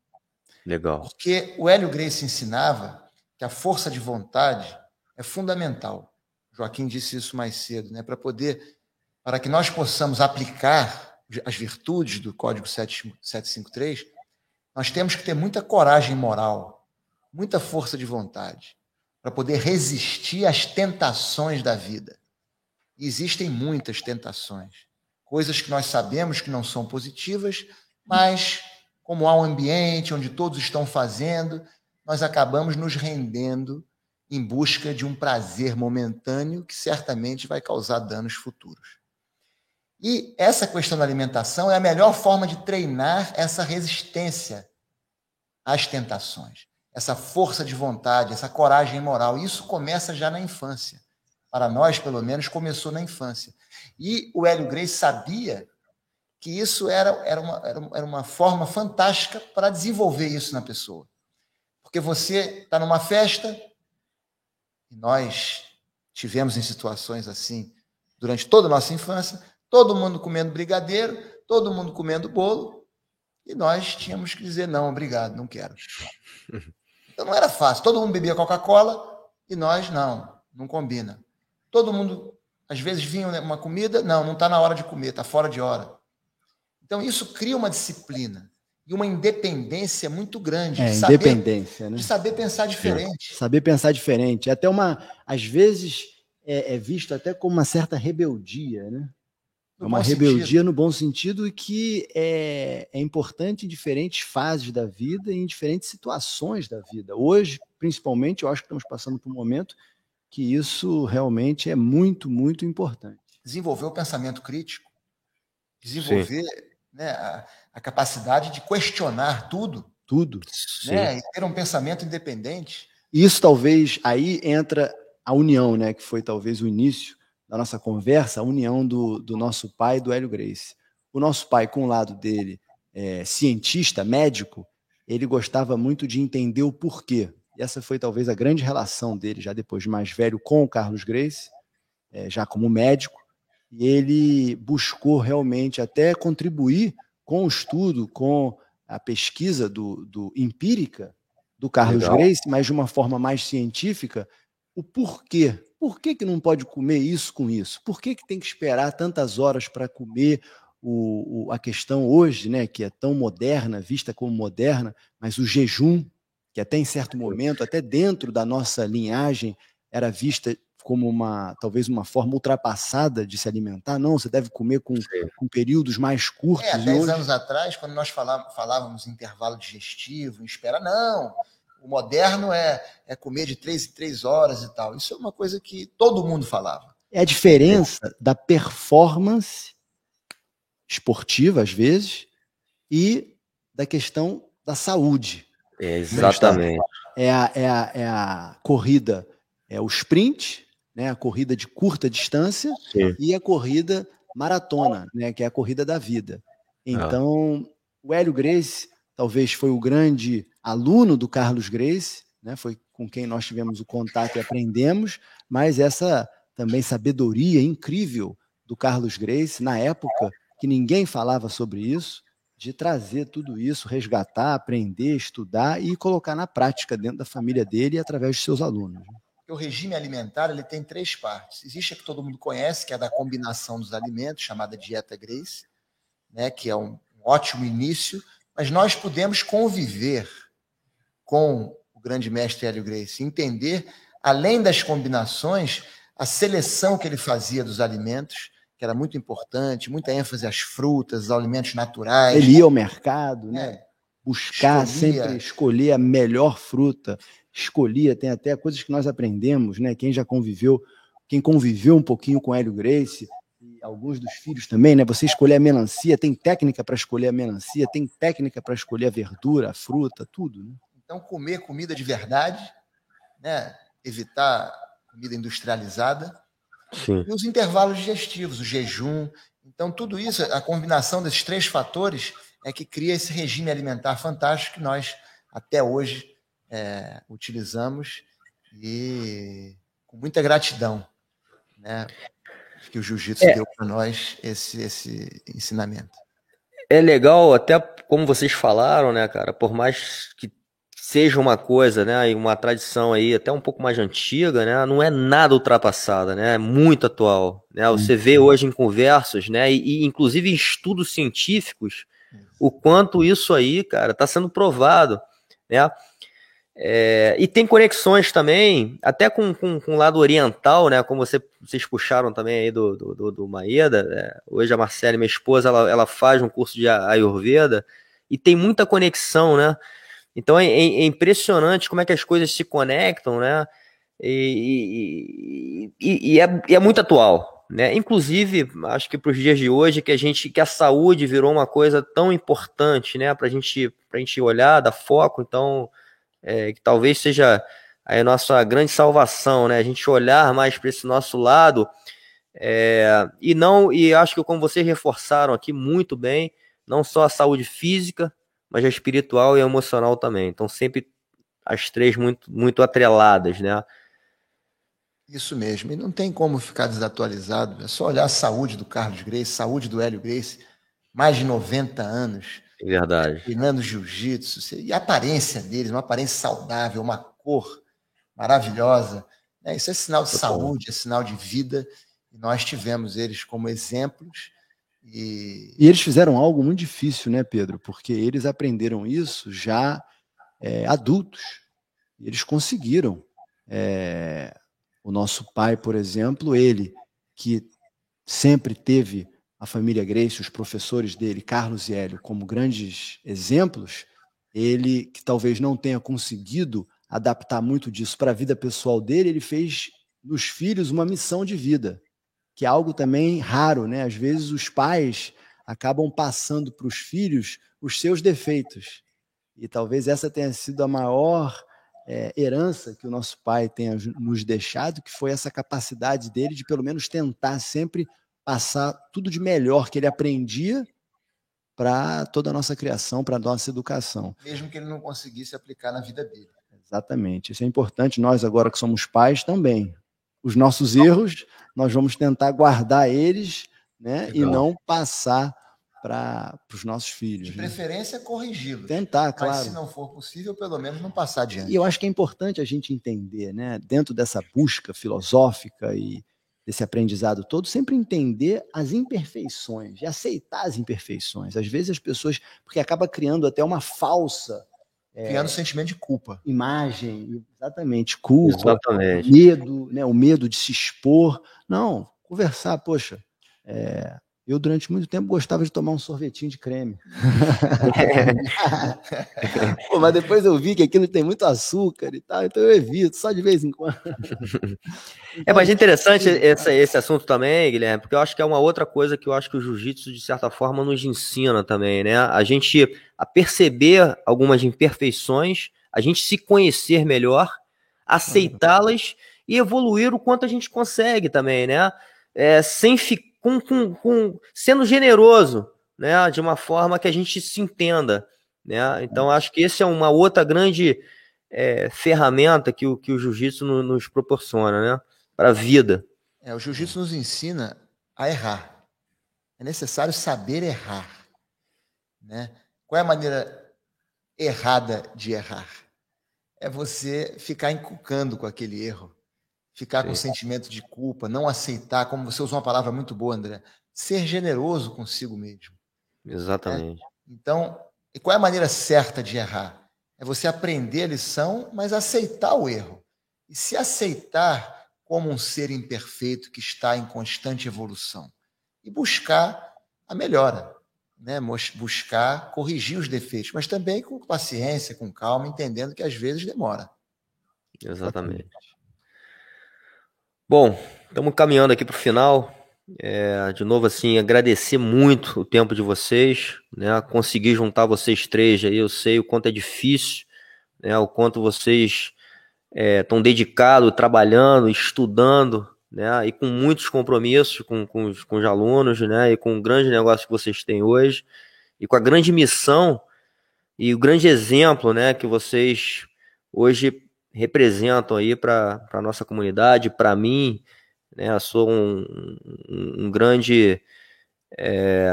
Legal. Porque o Hélio Grace ensinava que a força de vontade é fundamental. Joaquim disse isso mais cedo, né? Para poder, para que nós possamos aplicar as virtudes do Código 753, nós temos que ter muita coragem moral, muita força de vontade, para poder resistir às tentações da vida. E existem muitas tentações, coisas que nós sabemos que não são positivas, mas como há um ambiente onde todos estão fazendo, nós acabamos nos rendendo em busca de um prazer momentâneo que certamente vai causar danos futuros. E essa questão da alimentação é a melhor forma de treinar essa resistência às tentações, essa força de vontade, essa coragem moral. Isso começa já na infância. Para nós, pelo menos, começou na infância. E o Hélio Grace sabia que isso era, era, uma, era uma forma fantástica para desenvolver isso na pessoa. Porque você está numa festa, e nós tivemos em situações assim durante toda a nossa infância, todo mundo comendo brigadeiro, todo mundo comendo bolo, e nós tínhamos que dizer não, obrigado, não quero. (laughs) Então não era fácil. Todo mundo bebia Coca-Cola e nós não, não combina. Todo mundo, às vezes vinha uma comida, não, não está na hora de comer, está fora de hora. Então, isso cria uma disciplina e uma independência muito grande. É, de independência, saber, né? De saber pensar diferente. Saber pensar diferente. Até uma, às vezes, é, é visto até como uma certa rebeldia, né? No é uma rebeldia sentido. no bom sentido e que é, é importante em diferentes fases da vida e em diferentes situações da vida. Hoje, principalmente, eu acho que estamos passando por um momento que isso realmente é muito, muito importante. Desenvolver o pensamento crítico, desenvolver né, a, a, capacidade de questionar tudo. Tudo. Né, e ter um pensamento independente. Isso talvez aí entra a união, né, que foi talvez o início da nossa conversa, a união do, do nosso pai e do Hélio Grace. O nosso pai, com o lado dele, é, cientista, médico, ele gostava muito de entender o porquê. E essa foi talvez a grande relação dele, já depois de mais velho, com o Carlos Grace, é, já como médico e ele buscou realmente até contribuir com o estudo, com a pesquisa do, do empírica do Carlos Legal. Grace, mas de uma forma mais científica, o porquê. Por que, que não pode comer isso com isso? Por que, que tem que esperar tantas horas para comer o, o, a questão hoje, né, que é tão moderna, vista como moderna, mas o jejum, que até em certo momento, até dentro da nossa linhagem, era vista como uma talvez uma forma ultrapassada de se alimentar. Não, você deve comer com, com períodos mais curtos. É, 10 hoje... anos atrás, quando nós falávamos, falávamos em intervalo digestivo, espera, não. O moderno é, é comer de três em três horas e tal. Isso é uma coisa que todo mundo falava. É a diferença é. da performance esportiva, às vezes, e da questão da saúde. É, exatamente. É a, é, a, é a corrida, é o sprint, né, a corrida de curta distância Sim. e a corrida maratona, né, que é a corrida da vida. Ah. Então, ah. o Hélio Grace talvez foi o grande aluno do Carlos Grace, né, foi com quem nós tivemos o contato e aprendemos, mas essa também sabedoria incrível do Carlos Grace, na época que ninguém falava sobre isso, de trazer tudo isso, resgatar, aprender, estudar e colocar na prática dentro da família dele e através de seus alunos. O regime alimentar ele tem três partes. Existe a que todo mundo conhece, que é a da combinação dos alimentos, chamada dieta Grace, né, que é um, ótimo início, mas nós podemos conviver com o grande mestre Hélio Grace, entender, além das combinações, a seleção que ele fazia dos alimentos, que era muito importante, muita ênfase às frutas, aos alimentos naturais. Ele ia ao mercado, né? É. Buscar Escolhia. sempre escolher a melhor fruta, escolhia, tem até coisas que nós aprendemos, né? Quem já conviveu, quem conviveu um pouquinho com Hélio Grace, e alguns dos filhos também, né? Você escolher a melancia, tem técnica para escolher a melancia, tem técnica para escolher a verdura, a fruta, tudo, né? Então, comer comida de verdade, né? Evitar comida industrializada. Sim. E os intervalos digestivos, o jejum. Então, tudo isso, a combinação desses três fatores é que cria esse regime alimentar fantástico que nós, até hoje, é, utilizamos e com muita gratidão, né? Que o jiu-jitsu é. deu para nós esse, esse ensinamento. É legal, até como vocês falaram, né, cara? Por mais que seja uma coisa, né, uma tradição aí até um pouco mais antiga, né, não é nada ultrapassada, né, é muito atual, né, você vê hoje em conversas, né, e, e inclusive em estudos científicos, o quanto isso aí, cara, está sendo provado, né, é, e tem conexões também, até com, com, com, o lado oriental, né? Como você, vocês puxaram também aí do, do, do Maeda. Né? Hoje a Marcela, minha esposa, ela, ela faz um curso de Ayurveda e tem muita conexão, né? Então é, é, é impressionante como é que as coisas se conectam, né? E, e, e, e é, é, muito atual, né? Inclusive, acho que para os dias de hoje que a gente que a saúde virou uma coisa tão importante, né? Para gente, a gente olhar, dar foco, então é, que talvez seja a nossa grande salvação, né? A gente olhar mais para esse nosso lado é, e não e acho que como vocês reforçaram aqui muito bem, não só a saúde física, mas a espiritual e a emocional também. Então sempre as três muito muito atreladas, né? Isso mesmo. E não tem como ficar desatualizado. É só olhar a saúde do Carlos Grace, saúde do Hélio Grace, mais de 90 anos Verdade. Treinando jiu-jitsu. E a aparência deles, uma aparência saudável, uma cor maravilhosa. Né? Isso é sinal de saúde, é sinal de vida. E nós tivemos eles como exemplos E... e eles fizeram algo muito difícil, né, Pedro? Porque eles aprenderam isso já é, adultos. Eles conseguiram. É, o nosso pai, por exemplo, ele que sempre teve a família Grace, os professores dele, Carlos e Hélio, como grandes exemplos, ele que talvez não tenha conseguido adaptar muito disso para a vida pessoal dele, ele fez nos filhos uma missão de vida, que é algo também raro, né? Às vezes os pais acabam passando para os filhos os seus defeitos. E talvez essa tenha sido a maior é, herança que o nosso pai tenha nos deixado, que foi essa capacidade dele de pelo menos tentar sempre passar tudo de melhor que ele aprendia para toda a nossa criação, para a nossa educação. Mesmo que ele não conseguisse aplicar na vida dele. Exatamente. Isso é importante. Nós, agora que somos pais, também. Os nossos erros, nós vamos tentar guardar eles né, e não passar para os nossos filhos. De né? preferência, né? corrigi-los. Tentar, claro. Mas se não for possível, pelo menos não passar adiante. E eu acho que é importante a gente entender, né, dentro dessa busca filosófica e desse aprendizado todo, sempre entender as imperfeições e aceitar as imperfeições. Às vezes as pessoas, porque acaba criando até uma falsa é, criando sentimento de culpa. Imagem, exatamente, culpa, exatamente. medo, né, o medo de se expor. Não, conversar, poxa, é, eu, durante muito tempo, gostava de tomar um sorvetinho de creme. (laughs) Pô, mas depois eu vi que aquilo tem muito açúcar e tal, então eu evito, só de vez em quando. (laughs) é, mas é interessante esse, esse assunto também, Guilherme, porque eu acho que é uma outra coisa que eu acho que o jiu-jitsu, de certa forma, nos ensina também, né? A gente a perceber algumas imperfeições, a gente se conhecer melhor, aceitá-las e evoluir o quanto a gente consegue também, né? É, sem ficar com, com, com, sendo generoso, né, de uma forma que a gente se entenda, né? Então acho que esse é uma outra grande é, ferramenta que o que o jiu-jitsu no, nos proporciona, né, para a vida. É, o jiu-jitsu nos ensina a errar. É necessário saber errar, né? Qual é a maneira errada de errar? É você ficar encucando com aquele erro ficar Sim. com sentimento de culpa, não aceitar, como você usou uma palavra muito boa, André, ser generoso consigo mesmo. Exatamente. Né? Então, e qual é a maneira certa de errar? É você aprender a lição, mas aceitar o erro. E se aceitar como um ser imperfeito que está em constante evolução. E buscar a melhora, né? buscar corrigir os defeitos, mas também com paciência, com calma, entendendo que às vezes demora. Exatamente. Bom, estamos caminhando aqui para o final. É, de novo, assim, agradecer muito o tempo de vocês, né? Conseguir juntar vocês três aí, eu sei o quanto é difícil, né? O quanto vocês estão é, dedicados, trabalhando, estudando, né? E com muitos compromissos com, com, os, com os alunos, né? E com o grande negócio que vocês têm hoje, e com a grande missão e o grande exemplo, né? Que vocês hoje representam aí para a nossa comunidade, para mim, né, eu sou um, um grande. É,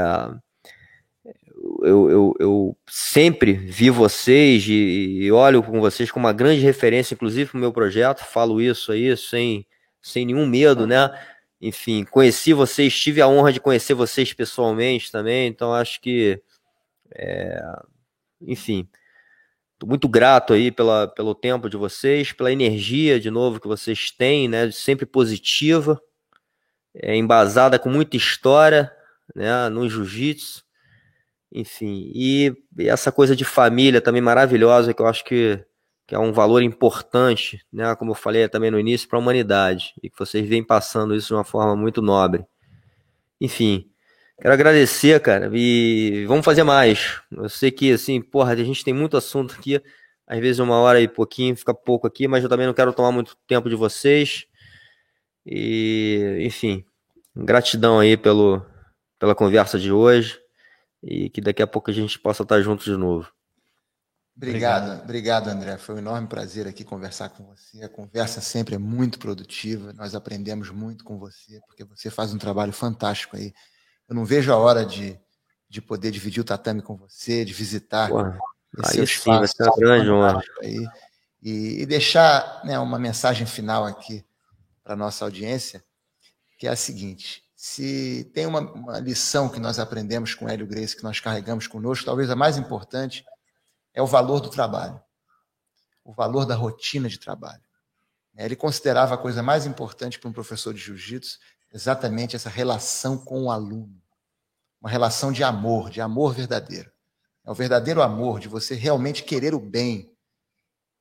eu, eu, eu, sempre vi vocês e, e, olho com vocês como uma grande referência, inclusive para o meu projeto, falo isso aí sem, sem nenhum medo, né? Enfim, conheci vocês, tive a honra de conhecer vocês pessoalmente também, então acho que, é, enfim, Estou muito grato aí pela, pelo tempo de vocês, pela energia de novo que vocês têm, né? Sempre positiva, é, embasada com muita história, né? No jiu-jitsu, enfim. E, e, essa coisa de família também maravilhosa que eu acho que, que é um valor importante, né? Como eu falei também no início, para a humanidade e que vocês vêm passando isso de uma forma muito nobre. Enfim, Quero agradecer, cara, e vamos fazer mais. Eu sei que, assim, porra, a gente tem muito assunto aqui, às vezes uma hora e pouquinho, fica pouco aqui, mas eu também não quero tomar muito tempo de vocês. E, enfim, gratidão aí pelo, pela conversa de hoje e que daqui a pouco a gente possa estar juntos de novo. Obrigado, obrigado, obrigado, André. Foi um enorme prazer aqui conversar com você. A conversa sempre é muito produtiva. Nós aprendemos muito com você, porque você faz um trabalho fantástico aí eu não vejo a hora de, de poder dividir o tatame com você, de visitar Porra, esse aí sim, ser uma grande. Aí, e, e deixar né, uma mensagem final aqui para nossa audiência, que é a seguinte: se tem uma, uma, lição que nós aprendemos com Hélio Grace, que nós carregamos conosco, talvez a mais importante, é o valor do trabalho, o valor da rotina de trabalho. Ele considerava a coisa mais importante para um professor de jiu-jitsu exatamente essa relação com o aluno, uma relação de amor, de amor verdadeiro. É o verdadeiro amor de você realmente querer o bem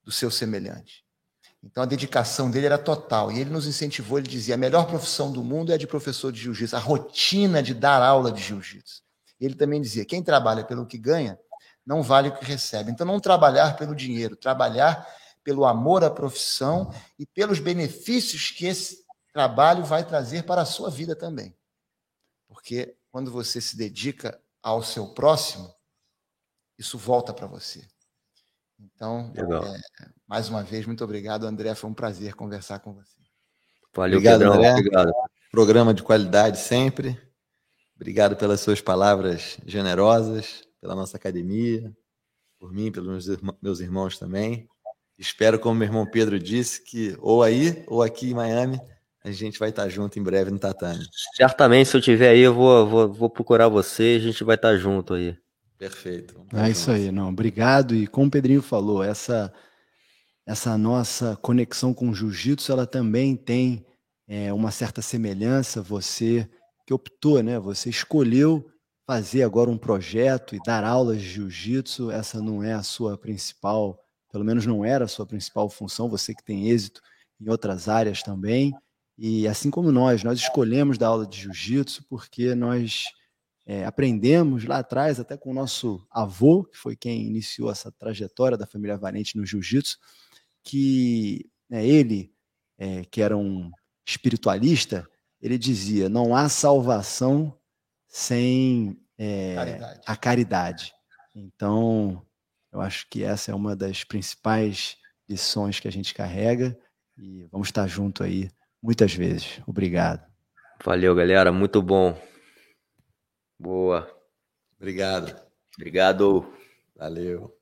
do seu semelhante. Então a dedicação dele era total. E ele nos incentivou, ele dizia: a melhor profissão do mundo é a de professor de jiu-jitsu, a rotina de dar aula de jiu-jitsu. Ele também dizia: quem trabalha pelo que ganha, não vale o que recebe. Então, não trabalhar pelo dinheiro, trabalhar pelo amor à profissão e pelos benefícios que esse trabalho vai trazer para a sua vida também. Porque quando você se dedica ao seu próximo, isso volta para você. Então, é, mais uma vez, muito obrigado, André. Foi um prazer conversar com você. Valeu, obrigado, Pedrão. André. Obrigado. Programa de qualidade sempre. Obrigado pelas suas palavras generosas, pela nossa academia, por mim, pelos meus irmãos também. Espero, como meu irmão Pedro disse, que ou aí ou aqui em Miami a gente vai estar junto em breve no tatame. Certamente, se eu tiver aí, eu vou, vou, vou procurar você e a gente vai estar junto aí. Perfeito. É isso aí, não. Obrigado. E como o Pedrinho falou, essa essa nossa conexão com o jiu-jitsu, ela também tem é, uma certa semelhança. Você que optou, né? Você escolheu fazer agora um projeto e dar aulas de jiu-jitsu. Essa não é a sua principal, pelo menos não era a sua principal função. Você que tem êxito em outras áreas também. E assim como nós, nós escolhemos dar aula de jiu-jitsu porque nós é, aprendemos lá atrás, até com o nosso avô, que foi quem iniciou essa trajetória da família Valente no jiu-jitsu, que né, ele, é, que era um espiritualista, ele dizia: não há salvação sem é, caridade. a caridade. Então, eu acho que essa é uma das principais lições que a gente carrega e vamos estar junto aí muitas vezes. Obrigado. Valeu, galera. Muito bom. Boa. Obrigado. Obrigado. Valeu.